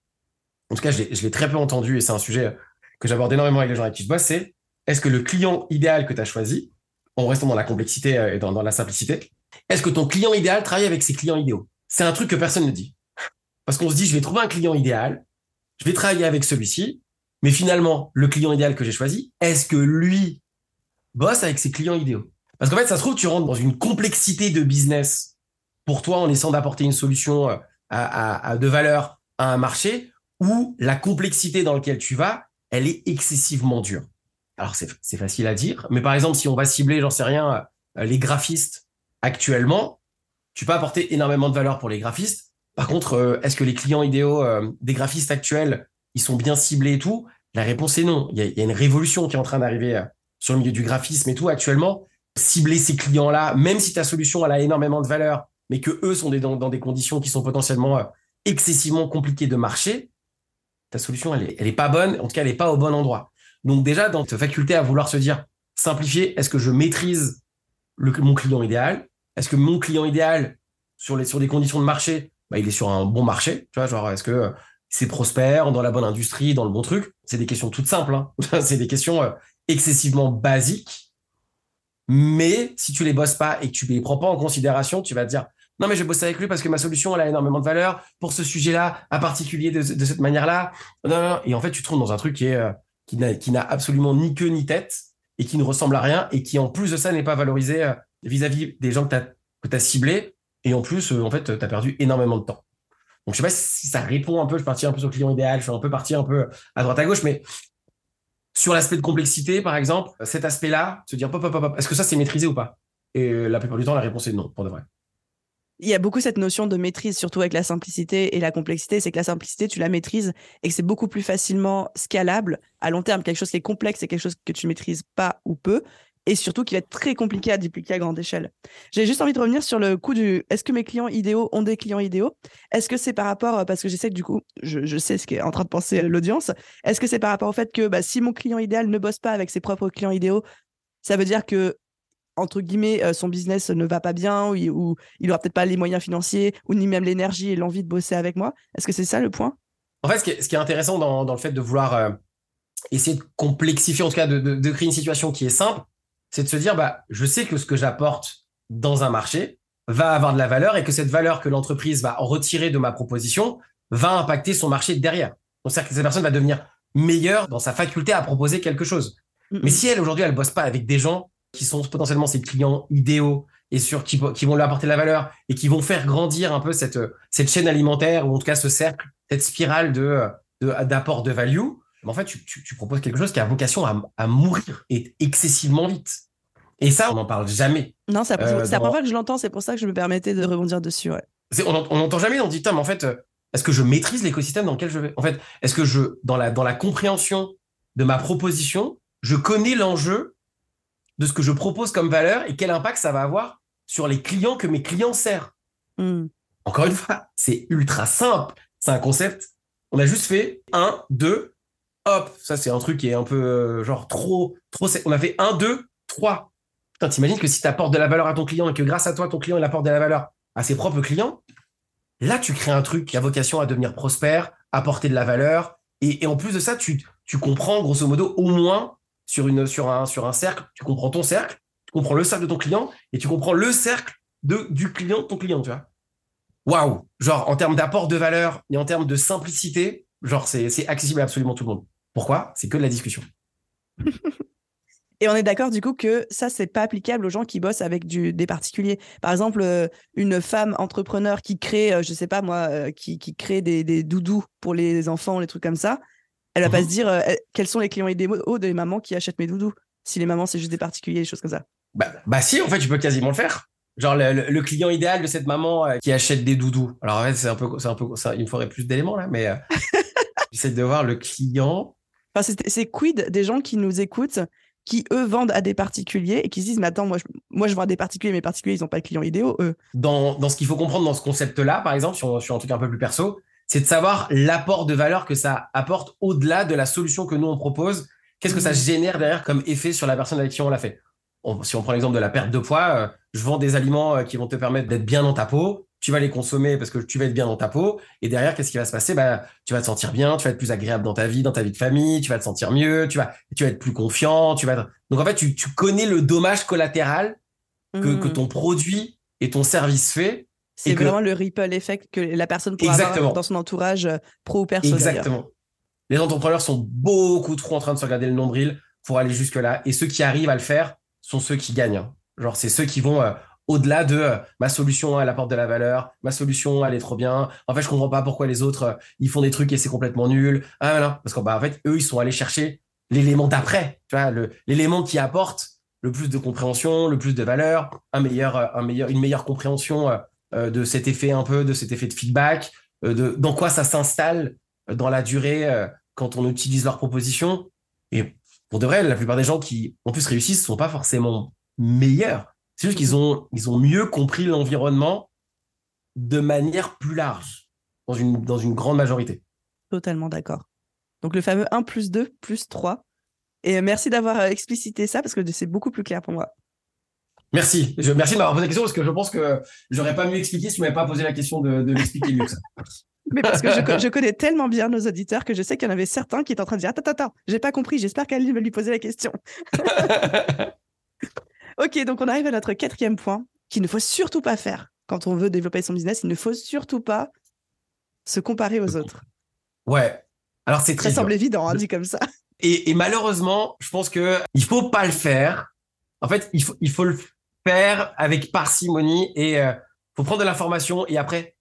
En tout cas, je l'ai, très peu entendu et c'est un sujet que j'aborde énormément avec les gens avec qui je bosse, c'est est-ce que le client idéal que tu as choisi, en restant dans la complexité euh, et dans la simplicité, est-ce que ton client idéal travaille avec ses clients idéaux? C'est un truc que personne ne dit. Parce qu'on se dit, je vais trouver un client idéal, je vais travailler avec celui-ci, mais finalement, le client idéal que j'ai choisi, est-ce que lui bosse avec ses clients idéaux Parce qu'en fait, ça se trouve, tu rentres dans une complexité de business pour toi en essayant d'apporter une solution euh, de valeur à un marché où la complexité dans laquelle tu vas, elle est excessivement dure. Alors, c'est facile à dire, mais par exemple, si on va cibler, j'en sais rien, euh, les graphistes actuellement, tu peux apporter énormément de valeur pour les graphistes. Par contre, euh, est-ce que les clients idéaux des graphistes actuels, ils sont bien ciblés et tout? La réponse est non. Il y a une révolution qui est en train d'arriver sur le milieu du graphisme et tout actuellement. Cibler ces clients-là, même si ta solution elle a énormément de valeur, mais que eux sont dans, des conditions qui sont potentiellement excessivement compliquées de marcher, ta solution elle est, elle est pas bonne. En tout cas, elle est pas au bon endroit. Donc déjà, dans cette faculté à vouloir se dire, simplifier, est-ce que je maîtrise mon client idéal? Est-ce que mon client idéal, sur, des conditions de marché, bah, il est sur un bon marché? Est-ce que c'est prospère, dans la bonne industrie, dans le bon truc? C'est des questions toutes simples. Hein c'est des questions euh, excessivement basiques. Mais si tu les bosses pas et que tu les prends pas en considération, tu vas te dire, non, mais je vais bosser avec lui parce que ma solution, elle a énormément de valeur pour ce sujet-là, à particulier de, cette manière-là. Non, non, et en fait, tu te trouves dans un truc euh, qui n'a absolument ni queue ni tête et qui ne ressemble à rien et qui en plus de ça n'est pas valorisé euh, vis-à-vis des gens que tu as, ciblés et en plus euh, en fait tu as perdu énormément de temps. Donc je sais pas si ça répond un peu, je parti un peu sur le client idéal, je suis un peu parti un peu à droite à gauche mais sur l'aspect de complexité par exemple, cet aspect-là, se dire pop pop pop, est-ce que ça c'est maîtrisé ou pas? Et la plupart du temps la réponse est non pour de vrai il y a beaucoup cette notion de maîtrise, surtout avec la simplicité et la complexité. C'est que la simplicité, tu la maîtrises et que c'est beaucoup plus facilement scalable à long terme. Quelque chose qui est complexe, c'est quelque chose que tu maîtrises pas ou peu et surtout qui va être très compliqué à dupliquer à grande échelle. J'ai juste envie de revenir sur le coup du est-ce que mes clients idéaux ont des clients idéaux? Est-ce que c'est par rapport, parce que j'essaie du coup, je, je sais ce qu'est en train de penser l'audience, est-ce que c'est par rapport au fait que bah, si mon client idéal ne bosse pas avec ses propres clients idéaux, ça veut dire que entre guillemets, euh, son business ne va pas bien ou, ou il aura peut-être pas les moyens financiers ou ni même l'énergie et l'envie de bosser avec moi? Est-ce que c'est ça le point? En fait, ce qui est, ce qui est intéressant dans, dans, le fait de vouloir euh, essayer de complexifier, en tout cas de, de créer une situation qui est simple, c'est de se dire, bah, je sais que ce que j'apporte dans un marché va avoir de la valeur et que cette valeur que l'entreprise va retirer de ma proposition va impacter son marché derrière. Donc, c'est-à-dire que cette personne va devenir meilleure dans sa faculté à proposer quelque chose. Mais si elle, aujourd'hui, elle bosse pas avec des gens qui sont potentiellement ses clients idéaux et sur qui, qui vont lui apporter de la valeur et qui vont faire grandir un peu cette, cette chaîne alimentaire ou en tout cas ce cercle, cette spirale de, d'apport de, de, value, en fait, tu, tu, tu, proposes quelque chose qui a vocation à, à mourir et excessivement vite. Et ça, on n'en parle jamais. Non, c'est euh, la première fois que je l'entends, c'est pour ça que je me permettais de rebondir dessus. Ouais. On n'entend jamais, on dit, mais en fait, est-ce que je maîtrise l'écosystème dans lequel je vais? En fait, est-ce que je, dans la, dans la compréhension de ma proposition, je connais l'enjeu de ce que je propose comme valeur et quel impact ça va avoir sur les clients que mes clients servent. Mm. Encore une fois, c'est ultra simple. C'est un concept. On a juste fait un, deux, hop. Ça, c'est un truc qui est un peu euh, genre trop, trop. On a fait un, deux, trois. Putain, t'imagines que si tu apportes de la valeur à ton client et que grâce à toi, ton client, il apporte de la valeur à ses propres clients, là, tu crées un truc qui a vocation à devenir prospère, apporter de la valeur. Et, en plus de ça, tu, comprends, grosso modo, au moins sur, un, cercle, tu comprends ton cercle, tu comprends le cercle de ton client et tu comprends le cercle de, du client ton client, tu vois. Waouh Genre, en termes d'apport de valeur et en termes de simplicité, genre, c'est accessible à absolument tout le monde. Pourquoi? C'est que de la discussion. Et on est d'accord du coup que ça, c'est pas applicable aux gens qui bossent avec du, des particuliers. Par exemple, euh, une femme entrepreneur qui crée, euh, je sais pas moi, euh, qui, qui crée des, des doudous pour les enfants, les trucs comme ça, elle va pas se dire euh, quels sont les clients idéaux des mamans qui achètent mes doudous. Si les mamans, c'est juste des particuliers, des choses comme ça. Bah, bah si, en fait, tu peux quasiment le faire. Genre le, le, le client idéal de cette maman qui achète des doudous. Alors en fait, c'est un peu, c'est un peu, ça, il me faudrait plus d'éléments là, mais j'essaie de voir le client. Enfin, c'est quid des gens qui nous écoutent, qui, eux, vendent à des particuliers et qui se disent, mais attends, moi, je, moi, je vends à des particuliers, mais particuliers, ils n'ont pas de clients idéaux, eux. Dans, dans ce qu'il faut comprendre dans ce concept-là, par exemple, sur, sur un truc un peu plus perso, c'est de savoir l'apport de valeur que ça apporte au-delà de la solution que nous, on propose. Qu'est-ce que ça mmh. génère derrière comme effet sur la personne avec qui on l'a fait? Si on prend l'exemple de la perte de poids, euh, je vends des aliments euh, qui vont te permettre d'être bien dans ta peau tu vas les consommer parce que tu vas être bien dans ta peau. Et derrière, qu'est-ce qui va se passer? Bah, Tu vas te sentir bien, tu vas être plus agréable dans ta vie, dans ta vie de famille, tu vas te sentir mieux, tu vas, tu vas être plus confiant. Tu vas... Donc en fait, tu, tu connais le dommage collatéral que, que, mmh. ton produit et ton service fait. C'est vraiment le ripple effect que la personne pourra avoir dans son entourage euh, pro ou perso. Exactement. Les entrepreneurs sont beaucoup trop en train de se regarder le nombril pour aller jusque-là. Et ceux qui arrivent à le faire sont ceux qui gagnent. Genre, c'est ceux qui vont... Euh, au-delà de euh, ma solution elle apporte de la valeur, ma solution elle est trop bien. En fait, je comprends pas pourquoi les autres euh, ils font des trucs et c'est complètement nul. Ah parce qu'en bah, fait eux ils sont allés chercher l'élément d'après, tu l'élément qui apporte le plus de compréhension, le plus de valeur, un meilleur, euh, un meilleur, une meilleure compréhension de cet effet un peu, de cet effet de feedback, de dans quoi ça s'installe dans la durée quand on utilise leur proposition. Et pour de vrai, la plupart des gens qui en plus réussissent sont pas forcément meilleurs c'est juste qu'ils ont, ils ont mieux compris l'environnement de manière plus large, dans une, dans une grande majorité. Totalement d'accord. Donc le fameux 1 plus 2 plus 3. Et merci d'avoir euh, explicité ça parce que c'est beaucoup plus clair pour moi. Merci. Je, merci de m'avoir posé la question parce que je pense que j'aurais pas mieux expliqué si tu m'avais pas posé la question de, de l'expliquer mieux que ça. Mais parce que je, je, connais tellement bien nos auditeurs que je sais qu'il y en avait certains qui étaient en train de dire Attends, attends, j'ai pas compris, j'espère qu'Aline va lui poser la question. Ok, donc on arrive à notre quatrième point qu'il ne faut surtout pas faire quand on veut développer son business. Il ne faut surtout pas se comparer aux autres. Ouais. Alors c'est très. Ça semble évident, hein, dit comme ça. Et, malheureusement, je pense que il faut pas le faire. En fait, il faut, il faut le faire avec parcimonie et il euh, faut prendre de l'information et après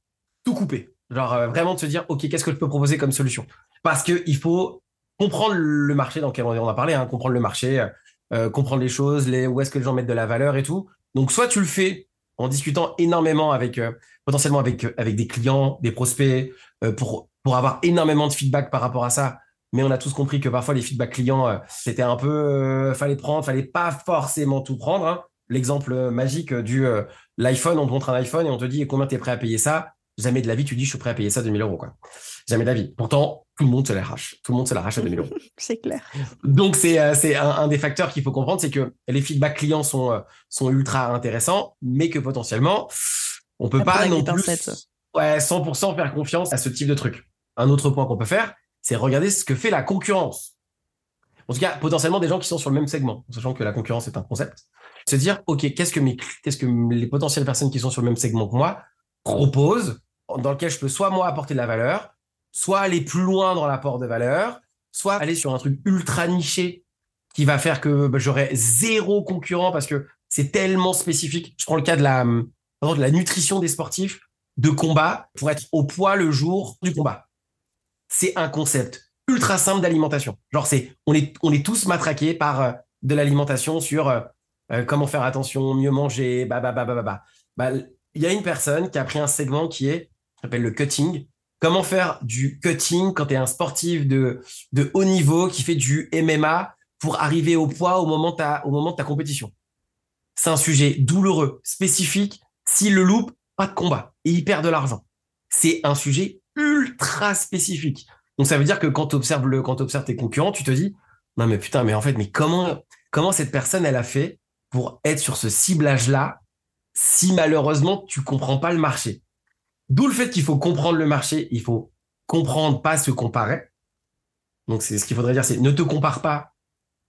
tout couper. Genre euh, vraiment de se dire, ok, qu'est-ce que je peux proposer comme solution? Parce que il faut comprendre le marché dans lequel on a parlé, hein, comprendre le marché, euh, comprendre les choses, les, où est-ce que les gens mettent de la valeur et tout. Donc, soit tu le fais en discutant énormément avec, euh, potentiellement avec, euh, avec des clients, des prospects, pour, pour avoir énormément de feedback par rapport à ça. Mais on a tous compris que parfois les feedbacks clients, c'était un peu, fallait prendre, fallait pas forcément tout prendre. Hein. L'exemple magique du l'iPhone, on te montre un iPhone et on te dit combien tu es prêt à payer ça? Jamais de la vie, tu dis je suis prêt à payer ça 2000 euros. Quoi. Jamais de la vie. Pourtant, tout le monde se l'arrache. Tout le monde se l'arrache à 2000 euros. c'est clair. Donc, c'est euh, c'est un, des facteurs qu'il faut comprendre, c'est que les feedbacks clients sont, euh, sont ultra intéressants, mais que potentiellement, on peut pas non plus ouais, 100% faire confiance à ce type de truc. Un autre point qu'on peut faire, c'est regarder ce que fait la concurrence. En tout cas, potentiellement des gens qui sont sur le même segment, sachant que la concurrence est un concept. Se dire, OK, qu'est-ce que mes, qu'est-ce que les potentielles personnes qui sont sur le même segment que moi proposent, dans lequel je peux soit moi apporter de la valeur, soit aller plus loin dans l'apport de valeur, soit aller sur un truc ultra niché qui va faire que bah, j'aurai zéro concurrent parce que c'est tellement spécifique. Je prends le cas de la, de la nutrition des sportifs de combat pour être au poids le jour du combat. C'est un concept ultra simple d'alimentation. Genre, c'est, on est, on est tous matraqués par euh, de l'alimentation sur euh, euh, comment faire attention, mieux manger, bah, bah, bah, bah, bah. bah il y a une personne qui a pris un segment qui est, s'appelle le cutting, comment faire du cutting quand tu es un sportif de, haut niveau qui fait du MMA pour arriver au poids au moment, de ta compétition? C'est un sujet douloureux, spécifique. S'il le loupe, pas de combat et il perd de l'argent. C'est un sujet ultra spécifique. Donc ça veut dire que quand tu observes tes concurrents, tu te dis non mais putain mais en fait mais comment cette personne elle a fait pour être sur ce ciblage là si malheureusement tu comprends pas le marché? D'où le fait qu'il faut comprendre le marché, il faut comprendre, pas se comparer. Donc, c'est ce qu'il faudrait dire, c'est ne te compare pas,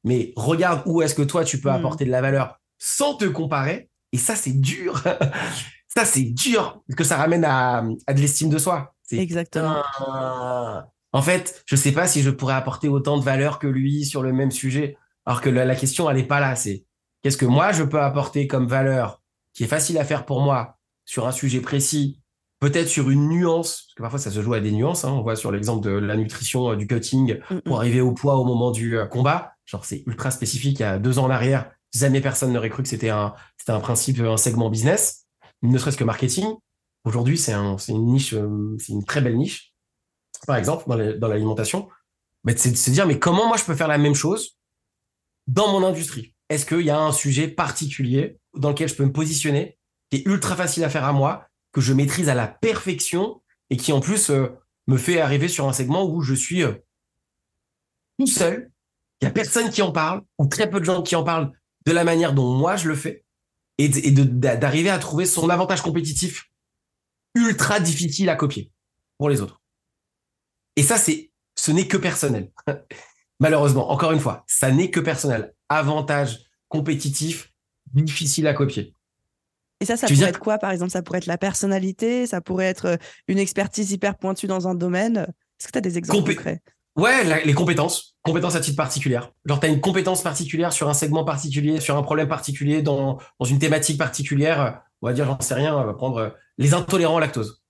mais regarde où est-ce que toi, tu peux hmm. apporter de la valeur sans te comparer. Et ça, c'est dur. ça, c'est dur, parce que ça ramène à, de l'estime de soi. Exactement. en fait, je sais pas si je pourrais apporter autant de valeur que lui sur le même sujet. Alors que la, question, elle n'est pas là. C'est qu'est-ce que moi, je peux apporter comme valeur qui est facile à faire pour moi sur un sujet précis peut-être sur une nuance, parce que parfois ça se joue à des nuances. Hein. on voit sur l'exemple de la nutrition, euh, du cutting, mm, pour mm. arriver au poids au moment du euh, combat. Genre, c'est ultra spécifique. Il y a deux ans en arrière, jamais personne n'aurait cru que c'était un, c'était un principe, un segment business, ne serait-ce que marketing. Aujourd'hui, c'est un, c'est une niche, euh, c'est une très belle niche. Par exemple, dans, dans l'alimentation, bah, c'est de se dire, mais comment moi je peux faire la même chose dans mon industrie? Est-ce qu'il y a un sujet particulier dans lequel je peux me positionner, qui est ultra facile à faire à moi, que je maîtrise à la perfection et qui en plus euh, me fait arriver sur un segment où je suis euh, tout seul, il y a personne qui en parle ou très peu de gens qui en parlent de la manière dont moi je le fais et d'arriver à trouver son avantage compétitif ultra difficile à copier pour les autres. Et ça, ce n'est que personnel. Malheureusement, encore une fois, ça n'est que personnel. Avantage compétitif difficile à copier. Et ça, ça pourrait être quoi, par exemple? Ça pourrait être la personnalité, ça pourrait être euh, une expertise hyper pointue dans un domaine. Est-ce que tu as des exemples concrets? Ouais, les compétences. Compétences à titre particulier. Genre, tu as une compétence particulière sur un segment particulier, sur un problème particulier, dans, dans une thématique particulière. On va dire, j'en sais rien, on va prendre euh, les intolérants au lactose.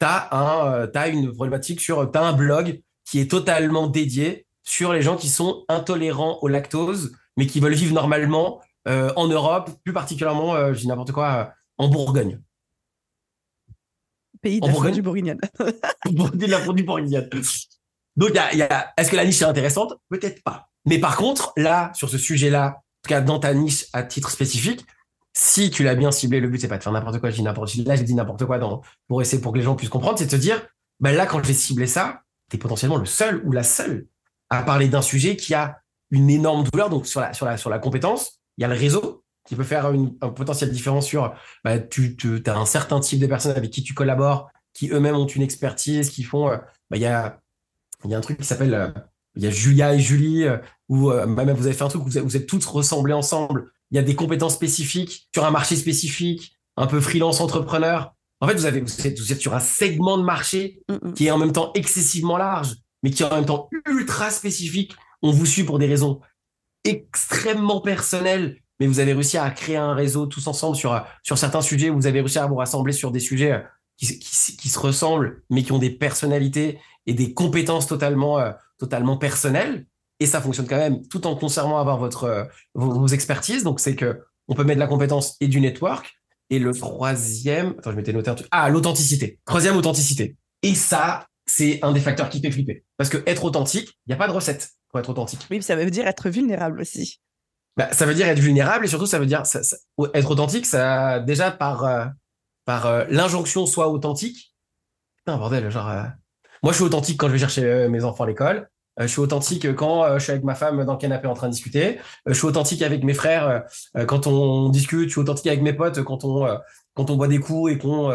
Tu as, euh, as, une problématique sur. Tu as un blog qui est totalement dédié sur les gens qui sont intolérants au lactose, mais qui veulent vivre normalement en Europe, plus particulièrement, euh, je dis n'importe quoi, euh, en Bourgogne. Pays de la du Bourguignonne. de la du Bourguignonne. Donc, y y a, est-ce que la niche est intéressante? Peut-être pas. Mais par contre, là, sur ce sujet-là, en tout cas dans ta niche à titre spécifique, si tu l'as bien ciblé, le but c'est pas de faire n'importe quoi. Je dis n'importe Là, j'ai dit n'importe quoi dans, pour essayer pour que les gens puissent comprendre, c'est de se dire, ben là, quand j'ai ciblé ça, tu es potentiellement le seul ou la seule à parler d'un sujet qui a une énorme douleur. Donc sur la sur la sur la compétence, il y a le réseau qui peut faire une, un potentiel différence sur, bah, tu, as un certain type de personnes avec qui tu collabores, qui eux-mêmes ont une expertise, qui font, euh, bah, il y a, il y a un truc qui s'appelle, euh, il y a Julia et Julie, euh, où bah, même vous avez fait un truc où vous êtes, vous êtes tous ressemblés ensemble. Il y a des compétences spécifiques sur un marché spécifique, un peu freelance entrepreneur. En fait, vous avez, vous êtes, vous êtes sur un segment de marché qui est en même temps excessivement large, mais qui est en même temps ultra spécifique. On vous suit pour des raisons extrêmement personnel, mais vous avez réussi à créer un réseau tous ensemble sur, sur certains sujets, vous avez réussi à vous rassembler sur des sujets euh, qui, qui, se ressemblent, mais qui ont des personnalités et des compétences totalement, euh, totalement personnelles. Et ça fonctionne quand même tout en conservant avoir votre, euh, vos, expertises. Donc, c'est que on peut mettre de la compétence et du network. Et le troisième, attends, je m'étais noté un truc. Ah, l'authenticité. Troisième, authenticité. Et ça, c'est un des facteurs qui fait flipper. Parce que être authentique, il n'y a pas de recette pour être authentique. Oui, ça veut dire être vulnérable aussi. Bah, ça veut dire être vulnérable et surtout ça veut dire être authentique. Ça déjà par euh, par euh, l'injonction soit authentique. Putain bordel, genre euh, moi je suis authentique quand je vais chercher mes enfants à l'école. je suis authentique quand je suis avec ma femme dans le canapé en train de discuter. je suis authentique avec mes frères quand on discute. Je suis authentique avec mes potes quand on quand on boit des coups et qu'on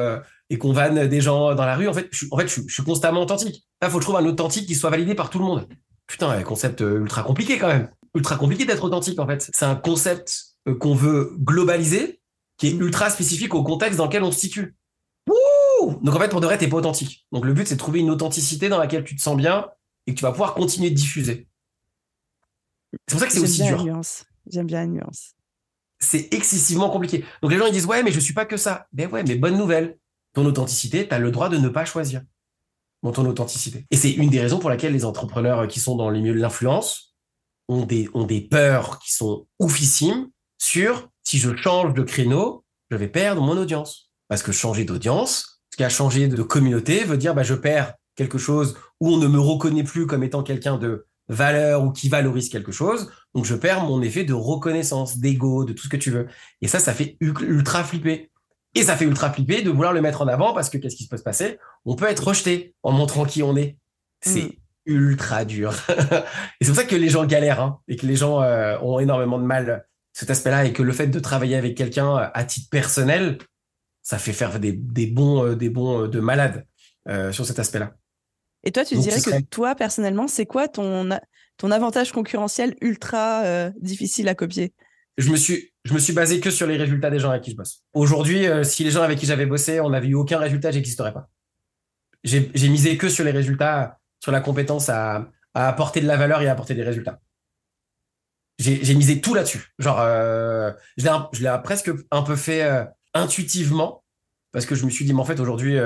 et qu'on vanne des gens dans la rue. En fait, je, en fait, je, suis constamment authentique. Là, faut que je trouve un authentique qui soit validé par tout le monde. Putain, un concept euh, ultra compliqué quand même. Ultra compliqué d'être authentique en fait. C'est un concept euh, qu'on veut globaliser, qui est ultra spécifique au contexte dans lequel on se situe. Donc en fait, pour de vrai, t'es pas authentique. Donc le but, c'est de trouver une authenticité dans laquelle tu te sens bien et que tu vas pouvoir continuer de diffuser. C'est pour ça que c'est aussi dur. J'aime bien la nuance. C'est excessivement compliqué. Donc les gens ils disent ouais, mais je suis pas que ça. Ben ouais, mais bonne nouvelle. Ton authenticité, tu as le droit de ne pas choisir dans ton authenticité. Et c'est une des raisons pour laquelle les entrepreneurs qui sont dans les milieux de l'influence ont des, peurs qui sont oufissimes sur si je change de créneau, je vais perdre mon audience. Parce que changer d'audience, ce qui a changé de communauté, veut dire bah, je perds quelque chose où on ne me reconnaît plus comme étant quelqu'un de valeur ou qui valorise quelque chose. Donc je perds mon effet de reconnaissance, d'ego, de tout ce que tu veux. Et ça, ça fait ultra flipper. Et ça fait ultra flipper de vouloir le mettre en avant parce que qu'est-ce qui peut se passer? On peut être rejeté en montrant qui on est. C'est mm. ultra dur. et c'est pour ça que les gens galèrent hein, et que les gens euh, ont énormément de mal cet aspect-là et que le fait de travailler avec quelqu'un euh, à titre personnel, ça fait faire des, bons, euh, des bons de malades sur cet aspect-là. Et toi, tu dirais que toi, personnellement, c'est quoi ton, ton avantage concurrentiel ultra difficile à copier? Je me suis je me suis basé que sur les résultats des gens avec qui je bosse. Aujourd'hui, euh, si les gens avec qui j'avais bossé, on n'avait eu aucun résultat, j'existerais pas. J'ai misé que sur les résultats, sur la compétence à, apporter de la valeur et à apporter des résultats. J'ai misé tout là-dessus. Genre, euh, je l'ai presque un peu fait euh, intuitivement parce que je me suis dit, mais en fait, aujourd'hui,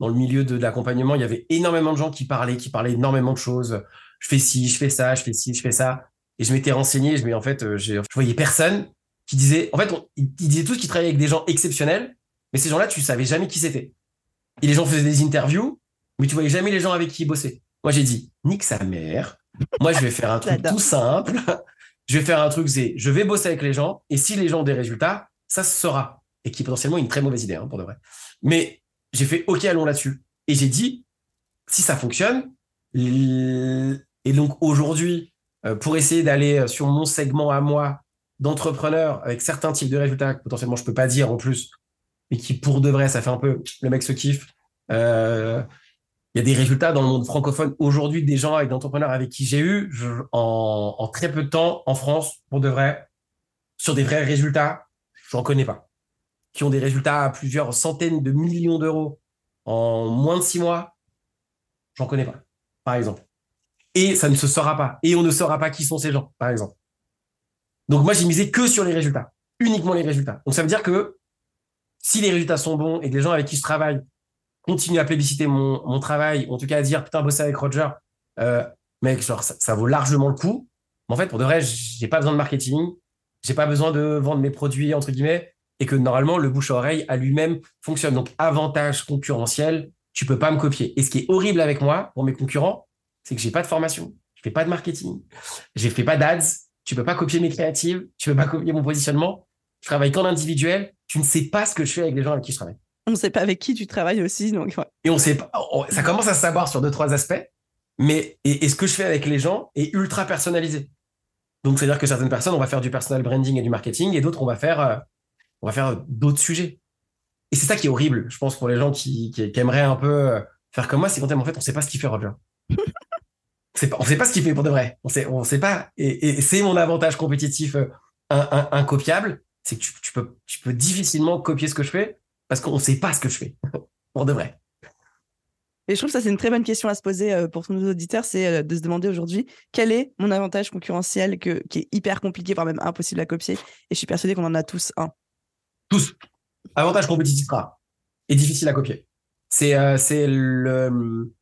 dans le milieu de, l'accompagnement, il y avait énormément de gens qui parlaient, qui parlaient énormément de choses. Je fais ci, je fais ça, je fais ci, je fais ça. Et je m'étais renseigné, me en fait, je voyais personne qui disait, en fait, ils disaient tous qu'ils travaillaient avec des gens exceptionnels, mais ces gens-là, tu savais jamais qui c'était. Et les gens faisaient des interviews, mais tu voyais jamais les gens avec qui ils bossaient. Moi, j'ai dit, nique sa mère. Moi, je vais faire un truc tout simple. je vais faire un truc, c'est je vais bosser avec les gens, et si les gens ont des résultats, ça se sera. Et qui est potentiellement une très mauvaise idée, hein, pour de vrai. Mais j'ai fait OK, allons là-dessus. Et j'ai dit, si ça fonctionne, et donc aujourd'hui, euh, pour essayer d'aller euh, sur mon segment à moi d'entrepreneur avec certains types de résultats que potentiellement je peux pas dire en plus, mais qui pour de vrai, ça fait un peu le mec se kiffe. Euh, il y a des résultats dans le monde francophone aujourd'hui, des gens avec d'entrepreneurs avec qui j'ai eu en, très peu de temps en France, pour de vrai, sur des vrais résultats, j'en connais pas. Qui ont des résultats à plusieurs centaines de millions d'euros en moins de six mois, j'en connais pas, par exemple. Et ça ne se saura pas. Et on ne saura pas qui sont ces gens, par exemple. Donc moi, j'ai misé que sur les résultats, uniquement les résultats. Donc ça veut dire que si les résultats sont bons et que les gens avec qui je travaille continue à plébisciter mon, travail, en tout cas à dire putain, bosser avec Roger, euh, mec, genre, ça, vaut largement le coup. Mais en fait, pour de vrai, j'ai pas besoin de marketing, j'ai pas besoin de vendre mes produits, entre guillemets, et que normalement, le bouche à lui-même fonctionne. Donc, avantage concurrentiel, tu peux pas me copier. Et ce qui est horrible avec moi, pour mes concurrents, c'est que j'ai pas de formation, je fais pas de marketing, j'ai fait pas d'ads, tu peux pas copier mes créatives, tu peux pas copier mon positionnement, je travaille qu'en individuel, tu ne sais pas ce que je fais avec les gens avec qui je travaille. On ne sait pas avec qui tu travailles aussi. Donc, Et on sait pas, ça commence à se savoir sur deux, trois aspects, mais et, ce que je fais avec les gens est ultra personnalisé. Donc, c'est-à-dire que certaines personnes, on va faire du personal branding et du marketing, et d'autres, on va faire, euh, on va faire d'autres sujets. Et c'est ça qui est horrible, je pense, pour les gens qui, aimeraient un peu euh, faire comme moi, c'est quand même, en fait, on ne sait pas ce qu'il fait, Roger. on ne sait pas ce qu'il fait pour de vrai. On sait, on sait pas. Et, c'est mon avantage compétitif euh, incopiable, c'est que tu, tu, peux, tu peux difficilement copier ce que je fais parce qu'on ne sait pas ce que je fais, pour de vrai. Et je trouve que ça, c'est une très bonne question à se poser euh, pour tous nos auditeurs, c'est euh, de se demander aujourd'hui quel est mon avantage concurrentiel que, qui est hyper compliqué, voire même impossible à copier. Et je suis persuadé qu'on en a tous un. Tous. Avantage compétitif rare et difficile à copier. C'est euh, c'est le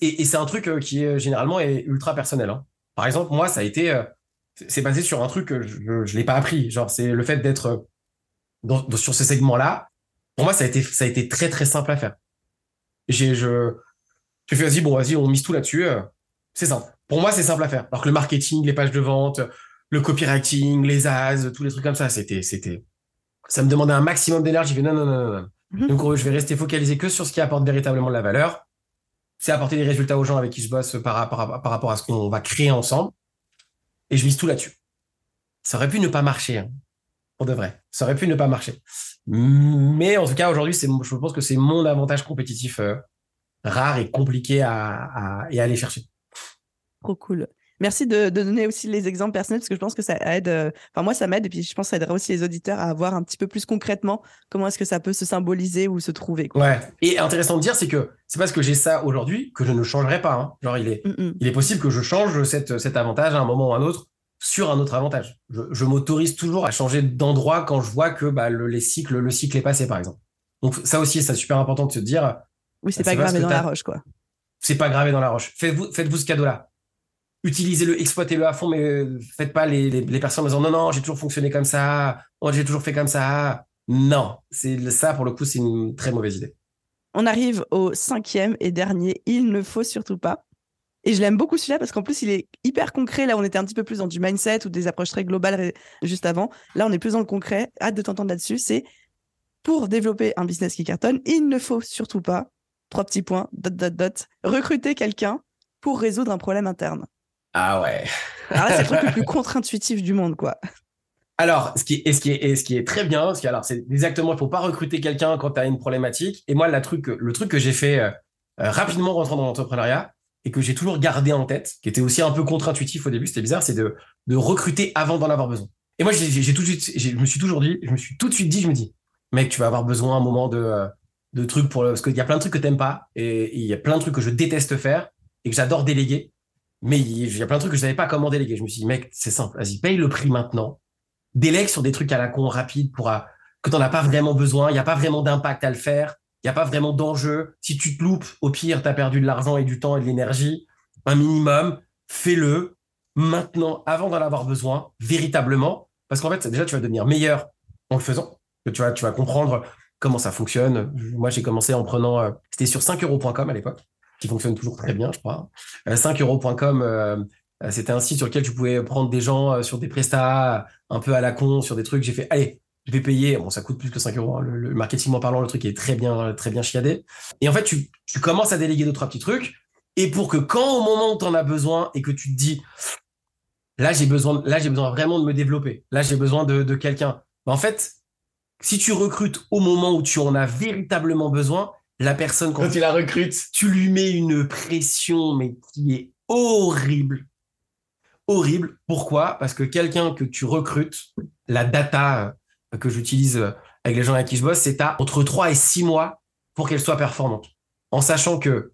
et, c'est un truc qui est généralement est ultra personnel. Hein. Par exemple, moi, ça a été c'est basé sur un truc que je ne l'ai pas appris. Genre, c'est le fait d'être sur ce segment-là pour moi, ça a été, ça a été très, très simple à faire. J'ai, je, je fais, vas-y, bon, vas-y, on mise tout là-dessus. Euh, c'est simple. Pour moi, c'est simple à faire. Alors que le marketing, les pages de vente, le copywriting, les as, tous les trucs comme ça, c'était, c'était, ça me demandait un maximum d'énergie. non, non, non, non. Mhm. Donc, je vais rester focalisé que sur ce qui apporte véritablement de la valeur. C'est apporter des résultats aux gens avec qui je bosse par, rapport à ce qu'on va créer ensemble. Et je mise tout là-dessus. Ça aurait pu ne pas marcher, hein, pour de vrai. Ça aurait pu ne pas marcher. Mais en tout cas, aujourd'hui, je pense que c'est mon avantage compétitif euh, rare et compliqué à, et aller chercher. Trop cool. Merci de, donner aussi les exemples personnels parce que je pense que ça aide. Euh, enfin, moi, ça m'aide et puis je pense que ça aidera aussi les auditeurs à voir un petit peu plus concrètement comment est-ce que ça peut se symboliser ou se trouver. Ouais. Et intéressant de dire, c'est que c'est parce que j'ai ça aujourd'hui que je ne changerai pas. Hein. Genre, il est, mm, mm. il est possible que je change cette, cet avantage à un moment ou à un autre sur un autre avantage. Je, m'autorise toujours à changer d'endroit quand je vois que bah, le, les cycles, le cycle est passé, par exemple. Donc ça aussi, c'est super important de se dire. Oui, c'est pas gravé dans la roche, quoi. C'est pas gravé dans la roche. Faites-vous faites -vous ce cadeau-là. Utilisez-le, exploitez-le à fond, mais faites pas les, les, personnes en disant non, non, j'ai toujours fonctionné comme ça, oh, j'ai toujours fait comme ça. Non, c'est ça, pour le coup, c'est une très mauvaise idée. On arrive au cinquième et dernier. Il ne faut surtout pas et je l'aime beaucoup celui-là parce qu'en plus, il est hyper concret. Là, on était un petit peu plus dans du mindset ou des approches très globales juste avant. Là, on est plus dans le concret. Hâte de t'entendre là-dessus. C'est pour développer un business qui cartonne, il ne faut surtout pas, trois petits points, dot, dot, dot, recruter quelqu'un pour résoudre un problème interne. Ah ouais. Alors là, c'est le truc le plus contre-intuitif du monde, quoi. Alors, ce qui est, ce qui est, ce qui est très bien, parce que alors c'est exactement, il faut pas recruter quelqu'un quand tu as une problématique. Et moi, la truc, le truc que j'ai fait euh, rapidement rentrant dans l'entrepreneuriat, et que j'ai toujours gardé en tête, qui était aussi un peu contre-intuitif au début, c'était bizarre, c'est de, de recruter avant d'en avoir besoin. Et moi, j'ai tout de suite, je me suis toujours dit, je me suis tout de suite dit, je me dis, mec, tu vas avoir besoin un moment de, euh, de trucs pour, parce qu'il y a plein de trucs que t'aimes pas, et il y a plein de trucs que je déteste faire, et que j'adore déléguer, mais il y a plein de trucs que je savais pas comment déléguer. Je me suis dit, mec, c'est simple, vas-y, paye le prix maintenant, délègue sur des trucs à la con rapide pour, euh, que t'en as pas vraiment besoin, il n'y a pas vraiment d'impact à le faire, il n'y a pas vraiment d'enjeu. Si tu te loupes, au pire, tu as perdu de l'argent et du temps et de l'énergie. Un minimum, fais-le maintenant, avant d'en avoir besoin, véritablement. Parce qu'en fait, déjà, tu vas devenir meilleur en le faisant. Tu vas, tu vas comprendre comment ça fonctionne. Moi, j'ai commencé en prenant, euh, c'était sur 5euros.com à l'époque, qui fonctionne toujours très bien, je crois. 5euros.com, euh, c'était un site sur lequel tu pouvais prendre des gens sur des prestats un peu à la con, sur des trucs. J'ai fait, allez, je vais payer. Bon, ça coûte plus que 5 euros. Hein. Le, marketing en parlant, le truc est très bien, très bien chiadé. Et en fait, tu, commences à déléguer deux, trois petits trucs. Et pour que quand au moment où tu en as besoin et que tu te dis, là, j'ai besoin, là, j'ai besoin vraiment de me développer. Là, j'ai besoin de quelqu'un. En fait, si tu recrutes au moment où tu en as véritablement besoin, la personne, quand, tu la recrutes, tu lui mets une pression, mais qui est horrible. Horrible. Pourquoi? Parce que quelqu'un que tu recrutes, la data euh, que j'utilise euh, avec les gens avec qui je bosse, c'est à entre 3 et 6 mois pour qu'elle soit performante. En sachant que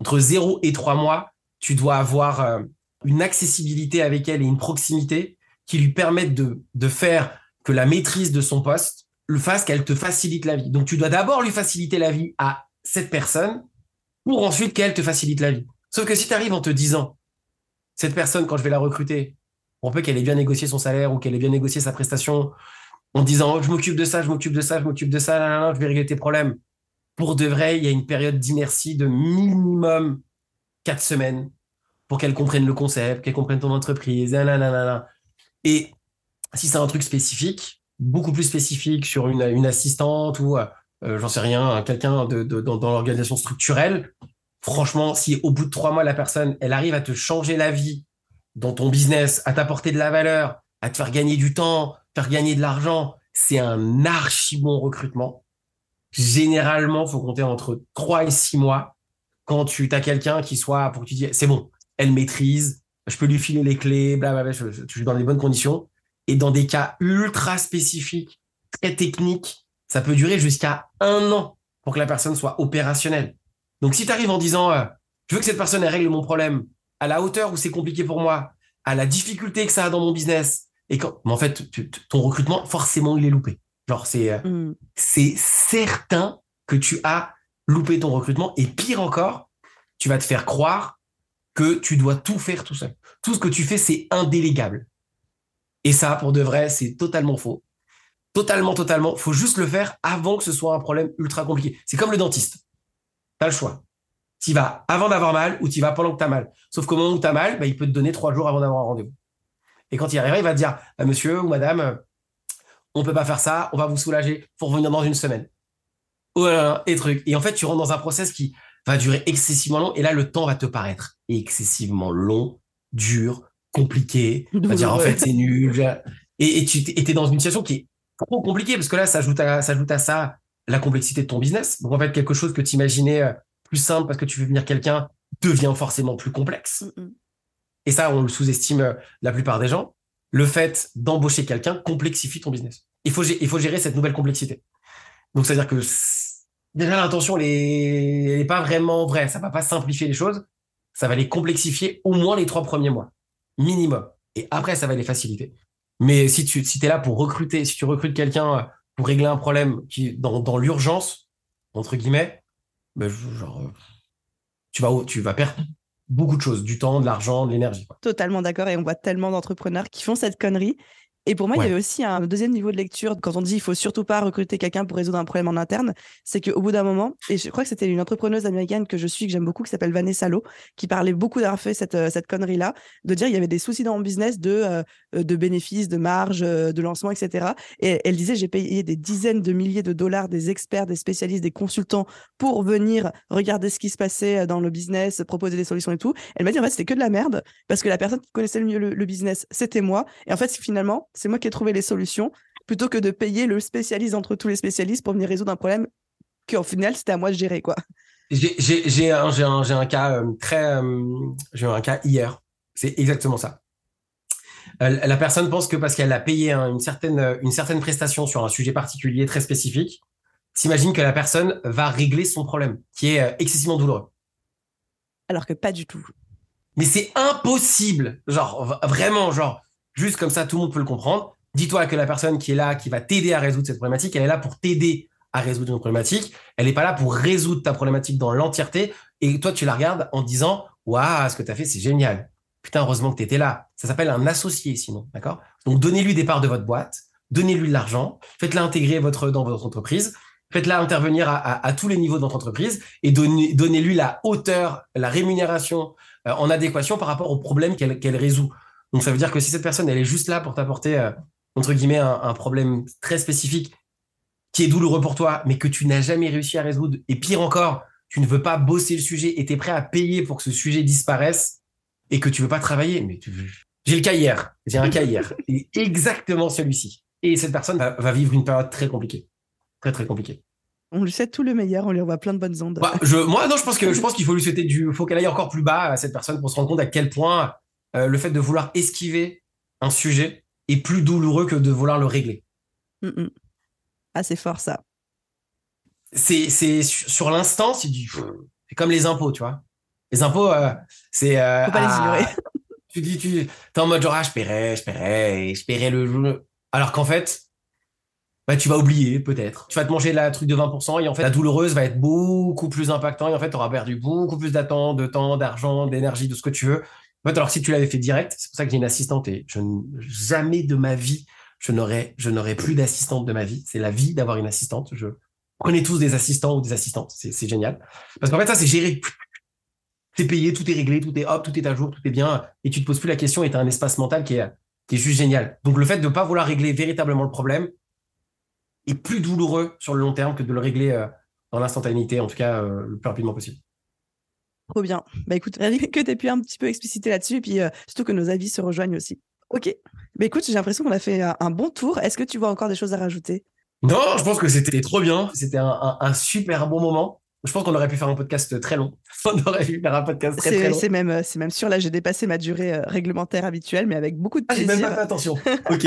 entre 0 et 3 mois, tu dois avoir euh, une accessibilité avec elle et une proximité qui lui permettent de, de faire que la maîtrise de son poste le fasse qu'elle te facilite la vie. Donc tu dois d'abord lui faciliter la vie à cette personne pour ensuite qu'elle te facilite la vie. Sauf que si tu arrives en te disant, cette personne, quand je vais la recruter, on peut qu'elle ait bien négocié son salaire ou qu'elle ait bien négocié sa prestation, en disant, je m'occupe de ça, je m'occupe de ça, je m'occupe de ça, je vais régler tes problèmes. Pour de vrai, il y a une période d'inertie de minimum quatre semaines pour qu'elle comprenne le concept, qu'elle comprenne ton entreprise, et si c'est un truc spécifique, beaucoup plus spécifique sur une, assistante ou, euh, j'en sais rien, quelqu'un de, dans l'organisation structurelle, franchement, si au bout de trois mois, la personne, elle arrive à te changer la vie dans ton business, à t'apporter de la valeur, à te faire gagner du temps, faire gagner de l'argent, c'est un archi bon recrutement. Généralement, faut compter entre trois et six mois quand tu as quelqu'un qui soit pour que tu dis c'est bon, elle maîtrise, je peux lui filer les clés, blablabla, je, je, je suis dans les bonnes conditions. Et dans des cas ultra spécifiques, très techniques, ça peut durer jusqu'à un an pour que la personne soit opérationnelle. Donc si tu arrives en disant, euh, je veux que cette personne règle mon problème à la hauteur où c'est compliqué pour moi, à la difficulté que ça a dans mon business, et quand, mais en fait, ton recrutement, forcément, il est loupé. Genre, c'est, euh, mm. c'est certain que tu as loupé ton recrutement. Et pire encore, tu vas te faire croire que tu dois tout faire tout seul. Tout ce que tu fais, c'est indélégable. Et ça, pour de vrai, c'est totalement faux. Totalement, totalement. Faut juste le faire avant que ce soit un problème ultra compliqué. C'est comme le dentiste. T'as le choix. Tu vas avant d'avoir mal ou tu vas pendant que t'as mal. Sauf qu'au moment où t'as mal, bah, il peut te donner trois jours avant d'avoir un rendez-vous. Et quand il arrivera, il va te dire, bah, monsieur ou madame, on peut pas faire ça, on va vous soulager, faut revenir dans une semaine. Oh et truc. Et en fait, tu rentres dans un process qui va durer excessivement long. Et là, le temps va te paraître excessivement long, dur, compliqué. Va dire, en fait, c'est nul. Et, et tu es dans une situation qui est trop compliquée parce que là, ça ajoute à, ça ajoute à ça la complexité de ton business. Donc, en fait, quelque chose que tu imaginais euh, plus simple parce que tu veux venir quelqu'un devient forcément plus complexe. Mm, mm. Et ça, on le sous-estime euh, la plupart des gens. Le fait d'embaucher quelqu'un complexifie ton business. Il faut, il faut gérer cette nouvelle complexité. Donc, c'est-à-dire que déjà, l'intention, n'est pas vraiment vraie. Ça va pas simplifier les choses. Ça va les complexifier au moins les trois premiers mois minimum. Et après, ça va les faciliter. Mais si tu si es là pour recruter, si tu recrutes quelqu'un euh, pour régler un problème qui dans, l'urgence, entre guillemets, ben, genre, euh, tu, vas, tu vas perdre beaucoup de choses, du temps, de l'argent, de l'énergie. Totalement d'accord. Et on voit tellement d'entrepreneurs qui font cette connerie et pour moi, il y avait aussi un deuxième niveau de lecture quand on dit il faut surtout pas recruter quelqu'un pour résoudre un problème en interne. C'est qu'au bout d'un moment, et je crois que c'était une entrepreneuse américaine que je suis, que j'aime beaucoup, qui s'appelle Vanessa Lowe, qui parlait beaucoup d'avoir fait cette, euh, cette connerie-là, de dire il y avait des soucis dans mon business de, euh, de bénéfices, de marge, euh, de lancement, etc. Et elle disait j'ai payé des dizaines de milliers de dollars des experts, des spécialistes, des consultants pour venir regarder ce qui se passait dans le business, proposer des solutions et tout. Elle m'a dit en fait c'était que de la merde parce que la personne qui connaissait le mieux le, le business, c'était moi. Et en fait, finalement, c'est moi qui ai trouvé les solutions plutôt que de payer le spécialiste entre tous les spécialistes pour venir résoudre un problème qu'au final, c'était à moi de gérer. quoi. J'ai un, un, un, cas euh, très. Euh, j'ai un cas hier. C'est exactement ça. Euh, la personne pense que parce qu'elle a payé une, certaine, une certaine prestation sur un sujet particulier très spécifique, s'imagine que la personne va régler son problème, qui est excessivement douloureux. Alors que pas du tout. Mais c'est impossible. Genre, vraiment, genre, Juste comme ça, tout le monde peut le comprendre. Dis-toi que la personne qui est là, qui va t'aider à résoudre cette problématique, elle est là pour t'aider à résoudre une problématique. Elle n'est pas là pour résoudre ta problématique dans l'entièreté. Et toi, tu la regardes en disant, waouh, ce que tu as fait, c'est génial. Putain, heureusement que tu étais là. Ça s'appelle un associé, sinon. D'accord? Donc, donnez-lui des parts de votre boîte. Donnez-lui de l'argent. Faites-la intégrer votre, dans votre entreprise. Faites-la intervenir à, tous les niveaux de votre entreprise et donnez-lui la hauteur, la rémunération euh, en adéquation par rapport au problème qu'elle résout. Donc ça veut dire que si cette personne, elle est juste là pour t'apporter, euh, entre guillemets, un, problème très spécifique qui est douloureux pour toi, mais que tu n'as jamais réussi à résoudre, et pire encore, tu ne veux pas bosser le sujet et tu es prêt à payer pour que ce sujet disparaisse et que tu veux pas travailler, mais tu... j'ai le cas hier, j'ai un cas hier, exactement celui-ci. Et cette personne va, vivre une période très compliquée, très très compliquée. On lui souhaite tout le meilleur, on lui envoie plein de bonnes ondes. Bah, je, moi, non, je pense que je pense qu'il faut lui souhaiter du, faut qu'elle aille encore plus bas à cette personne pour se rendre compte à quel point euh, le fait de vouloir esquiver un sujet est plus douloureux que de vouloir le régler. Mm, mm. Ah, c'est fort ça. C'est c'est sur l'instant, c'est du, comme les impôts, tu vois. Les impôts, euh, c'est. Euh, faut pas les ignorer. tu dis, tu es en mode genre, ah, je paierai, je paierai, je paierai le. Alors qu'en fait, bah, tu vas oublier peut-être. Tu vas te manger la truc de 20% et en fait la douloureuse va être beaucoup plus impactant et en fait tu auras perdu beaucoup plus d'attente, de temps, d'argent, d'énergie, de ce que tu veux. En fait, alors si tu l'avais fait direct, c'est pour ça que j'ai une assistante et je jamais de ma vie je n'aurais plus d'assistante de ma vie. C'est la vie d'avoir une assistante. Je prenez tous des assistants ou des assistantes, c'est génial. Parce qu'en fait ça c'est géré. es payé, tout est réglé, tout est hop, tout est à jour, tout est bien et tu te poses plus la question et tu as un espace mental qui est qui juste génial. Donc le fait de ne pas vouloir régler véritablement le problème, est plus douloureux sur le long terme que de le régler euh, dans l'instantanéité, en tout cas euh, le plus rapidement possible. Trop bien. Bah écoute, que tu aies pu un petit peu expliciter là-dessus, et puis euh, surtout que nos avis se rejoignent aussi. Ok. Bah écoute, j'ai l'impression qu'on a fait un, bon tour. Est-ce que tu vois encore des choses à rajouter? Non, je pense que c'était trop bien. C'était un, super bon moment. Je pense qu'on aurait pu faire un podcast très long. On aurait pu faire un podcast très, très long. C'est même, c'est même sûr. Là, j'ai dépassé ma durée réglementaire habituelle, mais avec beaucoup de plaisir. Ah, j'ai même pas fait attention. ok.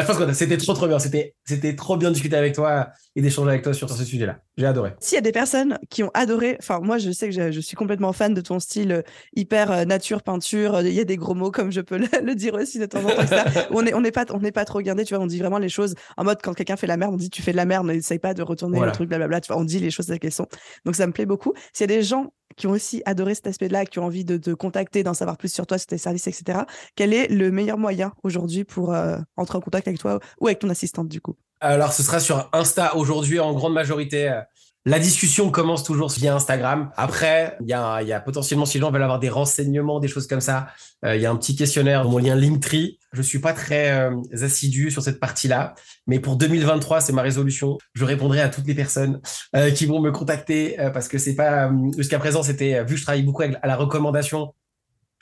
Je pense que c'était trop trop bien. C'était c'était trop bien de discuter avec toi et d'échanger avec toi sur, ce sujet-là. J'ai adoré. S'il y a des personnes qui ont adoré, enfin moi je sais que je, suis complètement fan de ton style euh, hyper euh, nature peinture. Il y a des gros mots comme je peux le, dire aussi de temps en temps. on est on n'est pas on n'est pas trop regardé. Tu vois, on dit vraiment les choses en mode quand quelqu'un fait la merde, on dit tu fais de la merde, n'essaye pas de retourner le truc blablabla. Tu vois, on dit les choses telles qu'elles sont. Donc ça me plaît beaucoup. S'il y a des gens qui ont aussi adoré cet aspect-là, qui ont envie de te contacter, d'en savoir plus sur toi, sur tes services, etc. Quel est le meilleur moyen aujourd'hui pour euh, entrer en contact avec toi ou avec ton assistante du coup? Alors ce sera sur Insta aujourd'hui en grande majorité. La discussion commence toujours via Instagram. Après, il y a, y a, potentiellement, si les gens veulent avoir des renseignements, des choses comme ça, euh, il y a un petit questionnaire dans mon lien Linktree. Je suis pas très euh, assidu sur cette partie-là, mais pour 2023, c'est ma résolution. Je répondrai à toutes les personnes euh, qui vont me contacter parce que c'est pas jusqu'à présent, c'était vu que je travaille beaucoup à la recommandation,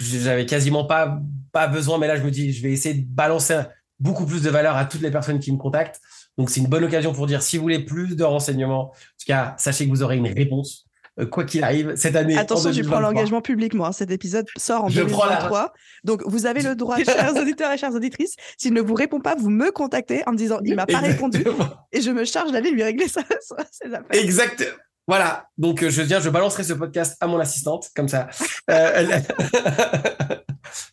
j'avais quasiment pas pas besoin, mais là je me dis, je vais essayer de balancer beaucoup plus de valeur à toutes les personnes qui me contactent. Donc, c'est une bonne occasion pour dire si vous voulez plus de renseignements, en tout cas, sachez que vous aurez une réponse. Euh, quoi qu'il arrive, cette année. Attention, je prends l'engagement public, moi. Hein. Cet épisode sort en je 2023. Donc, vous avez le droit, chers auditeurs et chères auditrices, s'il ne vous répond pas, vous me contactez en me disant il m'a pas répondu et je me charge d'aller lui régler ça. Exact. Voilà. Donc, euh, je viens, je balancerai ce podcast à mon assistante, comme ça. Euh,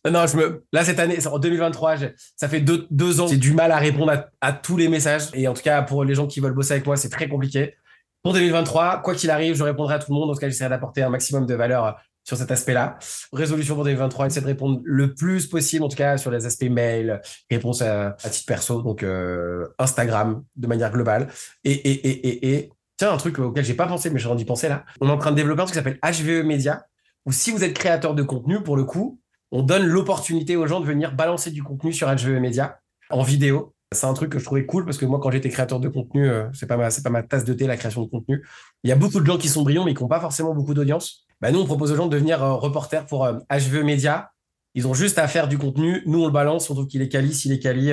non, je me. Là, cette année, en 2023, ça fait deux, deux ans. J'ai du mal à répondre à, tous les messages. Et en tout cas, pour les gens qui veulent bosser avec moi, c'est très compliqué. Pour 2023, quoi qu'il arrive, je répondrai à tout le monde. En tout cas, j'essaierai d'apporter un maximum de valeur euh, sur cet aspect-là. Résolution pour 2023, c'est de répondre le plus possible, en tout cas, sur les aspects mail, réponse à, titre perso, donc euh, Instagram de manière globale. Et, et, et, et, et tiens, un truc auquel j'ai pas pensé, mais j'ai envie d'y penser là. On est en train de développer un truc qui s'appelle HVE Media, où si vous êtes créateur de contenu, pour le coup, on donne l'opportunité aux gens de venir balancer du contenu sur HVE Media en vidéo. C'est un truc que je trouvais cool parce que moi, quand j'étais créateur de contenu, euh, c'est pas pas ma tasse de thé, la création de contenu. Il y a beaucoup de gens qui sont brillants, mais qui n'ont pas forcément beaucoup d'audience. Bah, nous, on propose aux gens de devenir euh, reporter pour HVE euh, Media. Ils ont juste à faire du contenu. Nous, on le balance. On trouve qu'il est quali. S'il est quali,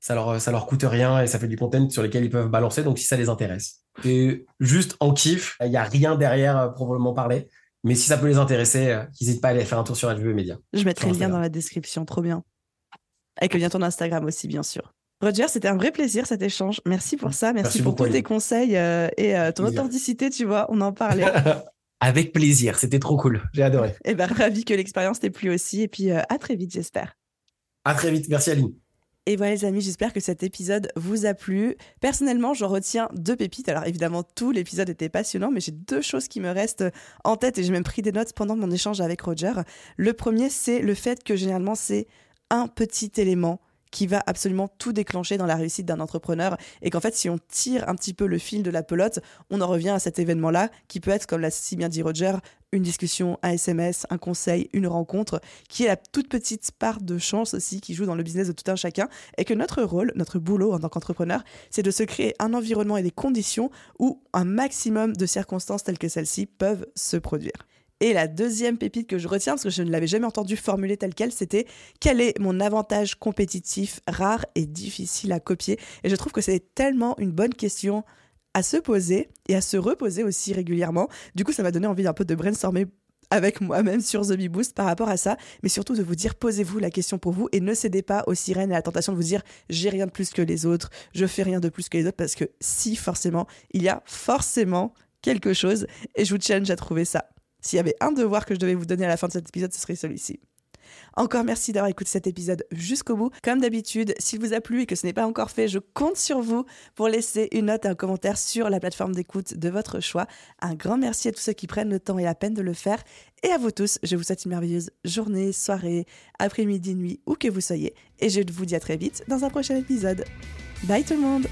ça leur, leur coûte rien et ça fait du content sur lequel ils peuvent balancer. Donc, si ça les intéresse. C'est juste en kiff. Il n'y a rien derrière, probablement parler. Mais si ça peut les intéresser, euh, n'hésitent pas à aller faire un tour sur LVE Media. Je mettrai le lien dans la description, trop bien. Avec le lien ton Instagram aussi, bien sûr. Roger, c'était un vrai plaisir cet échange. Merci pour ça, merci, pour tous tes conseils euh, et euh, ton authenticité, tu vois, on en parlait. Avec plaisir, c'était trop cool, j'ai adoré. Et eh ben ravi que l'expérience t'ait plu aussi et puis à très vite, j'espère. À très vite, merci Aline. Et voilà les amis, j'espère que cet épisode vous a plu. Personnellement, j'en retiens deux pépites. Alors évidemment, tout l'épisode était passionnant, mais j'ai deux choses qui me restent en tête et j'ai même pris des notes pendant mon échange avec Roger. Le premier, c'est le fait que généralement, c'est un petit élément qui va absolument tout déclencher dans la réussite d'un entrepreneur et qu'en fait si on tire un petit peu le fil de la pelote, on en revient à cet événement-là qui peut être, comme l'a si bien dit Roger, une discussion, un SMS, un conseil, une rencontre, qui est la toute petite part de chance aussi qui joue dans le business de tout un chacun, et que notre rôle, notre boulot en tant qu'entrepreneur, c'est de se créer un environnement et des conditions où un maximum de circonstances telles que celles-ci peuvent se produire. Et la deuxième pépite que je retiens, parce que je ne l'avais jamais entendu formuler telle quelle, c'était quel est mon avantage compétitif rare et difficile à copier? Et je trouve que c'est tellement une bonne question à se poser et à se reposer aussi régulièrement. Du coup, ça m'a donné envie d'un peu de brainstormer avec moi-même sur The Bee Boost par rapport à ça, mais surtout de vous dire posez-vous la question pour vous et ne cédez pas aux sirènes et à la tentation de vous dire j'ai rien de plus que les autres, je fais rien de plus que les autres parce que si forcément, il y a forcément quelque chose et je vous challenge à trouver ça. S'il y avait un devoir que je devais vous donner à la fin de cet épisode, ce serait celui-ci. Encore merci d'avoir écouté cet épisode jusqu'au bout. Comme d'habitude, s'il vous a plu et que ce n'est pas encore fait, je compte sur vous pour laisser une note et un commentaire sur la plateforme d'écoute de votre choix. Un grand merci à tous ceux qui prennent le temps et la peine de le faire. Et à vous tous, je vous souhaite une merveilleuse journée, soirée, après-midi, nuit, où que vous soyez. Et je vous dis à très vite dans un prochain épisode. Bye tout le monde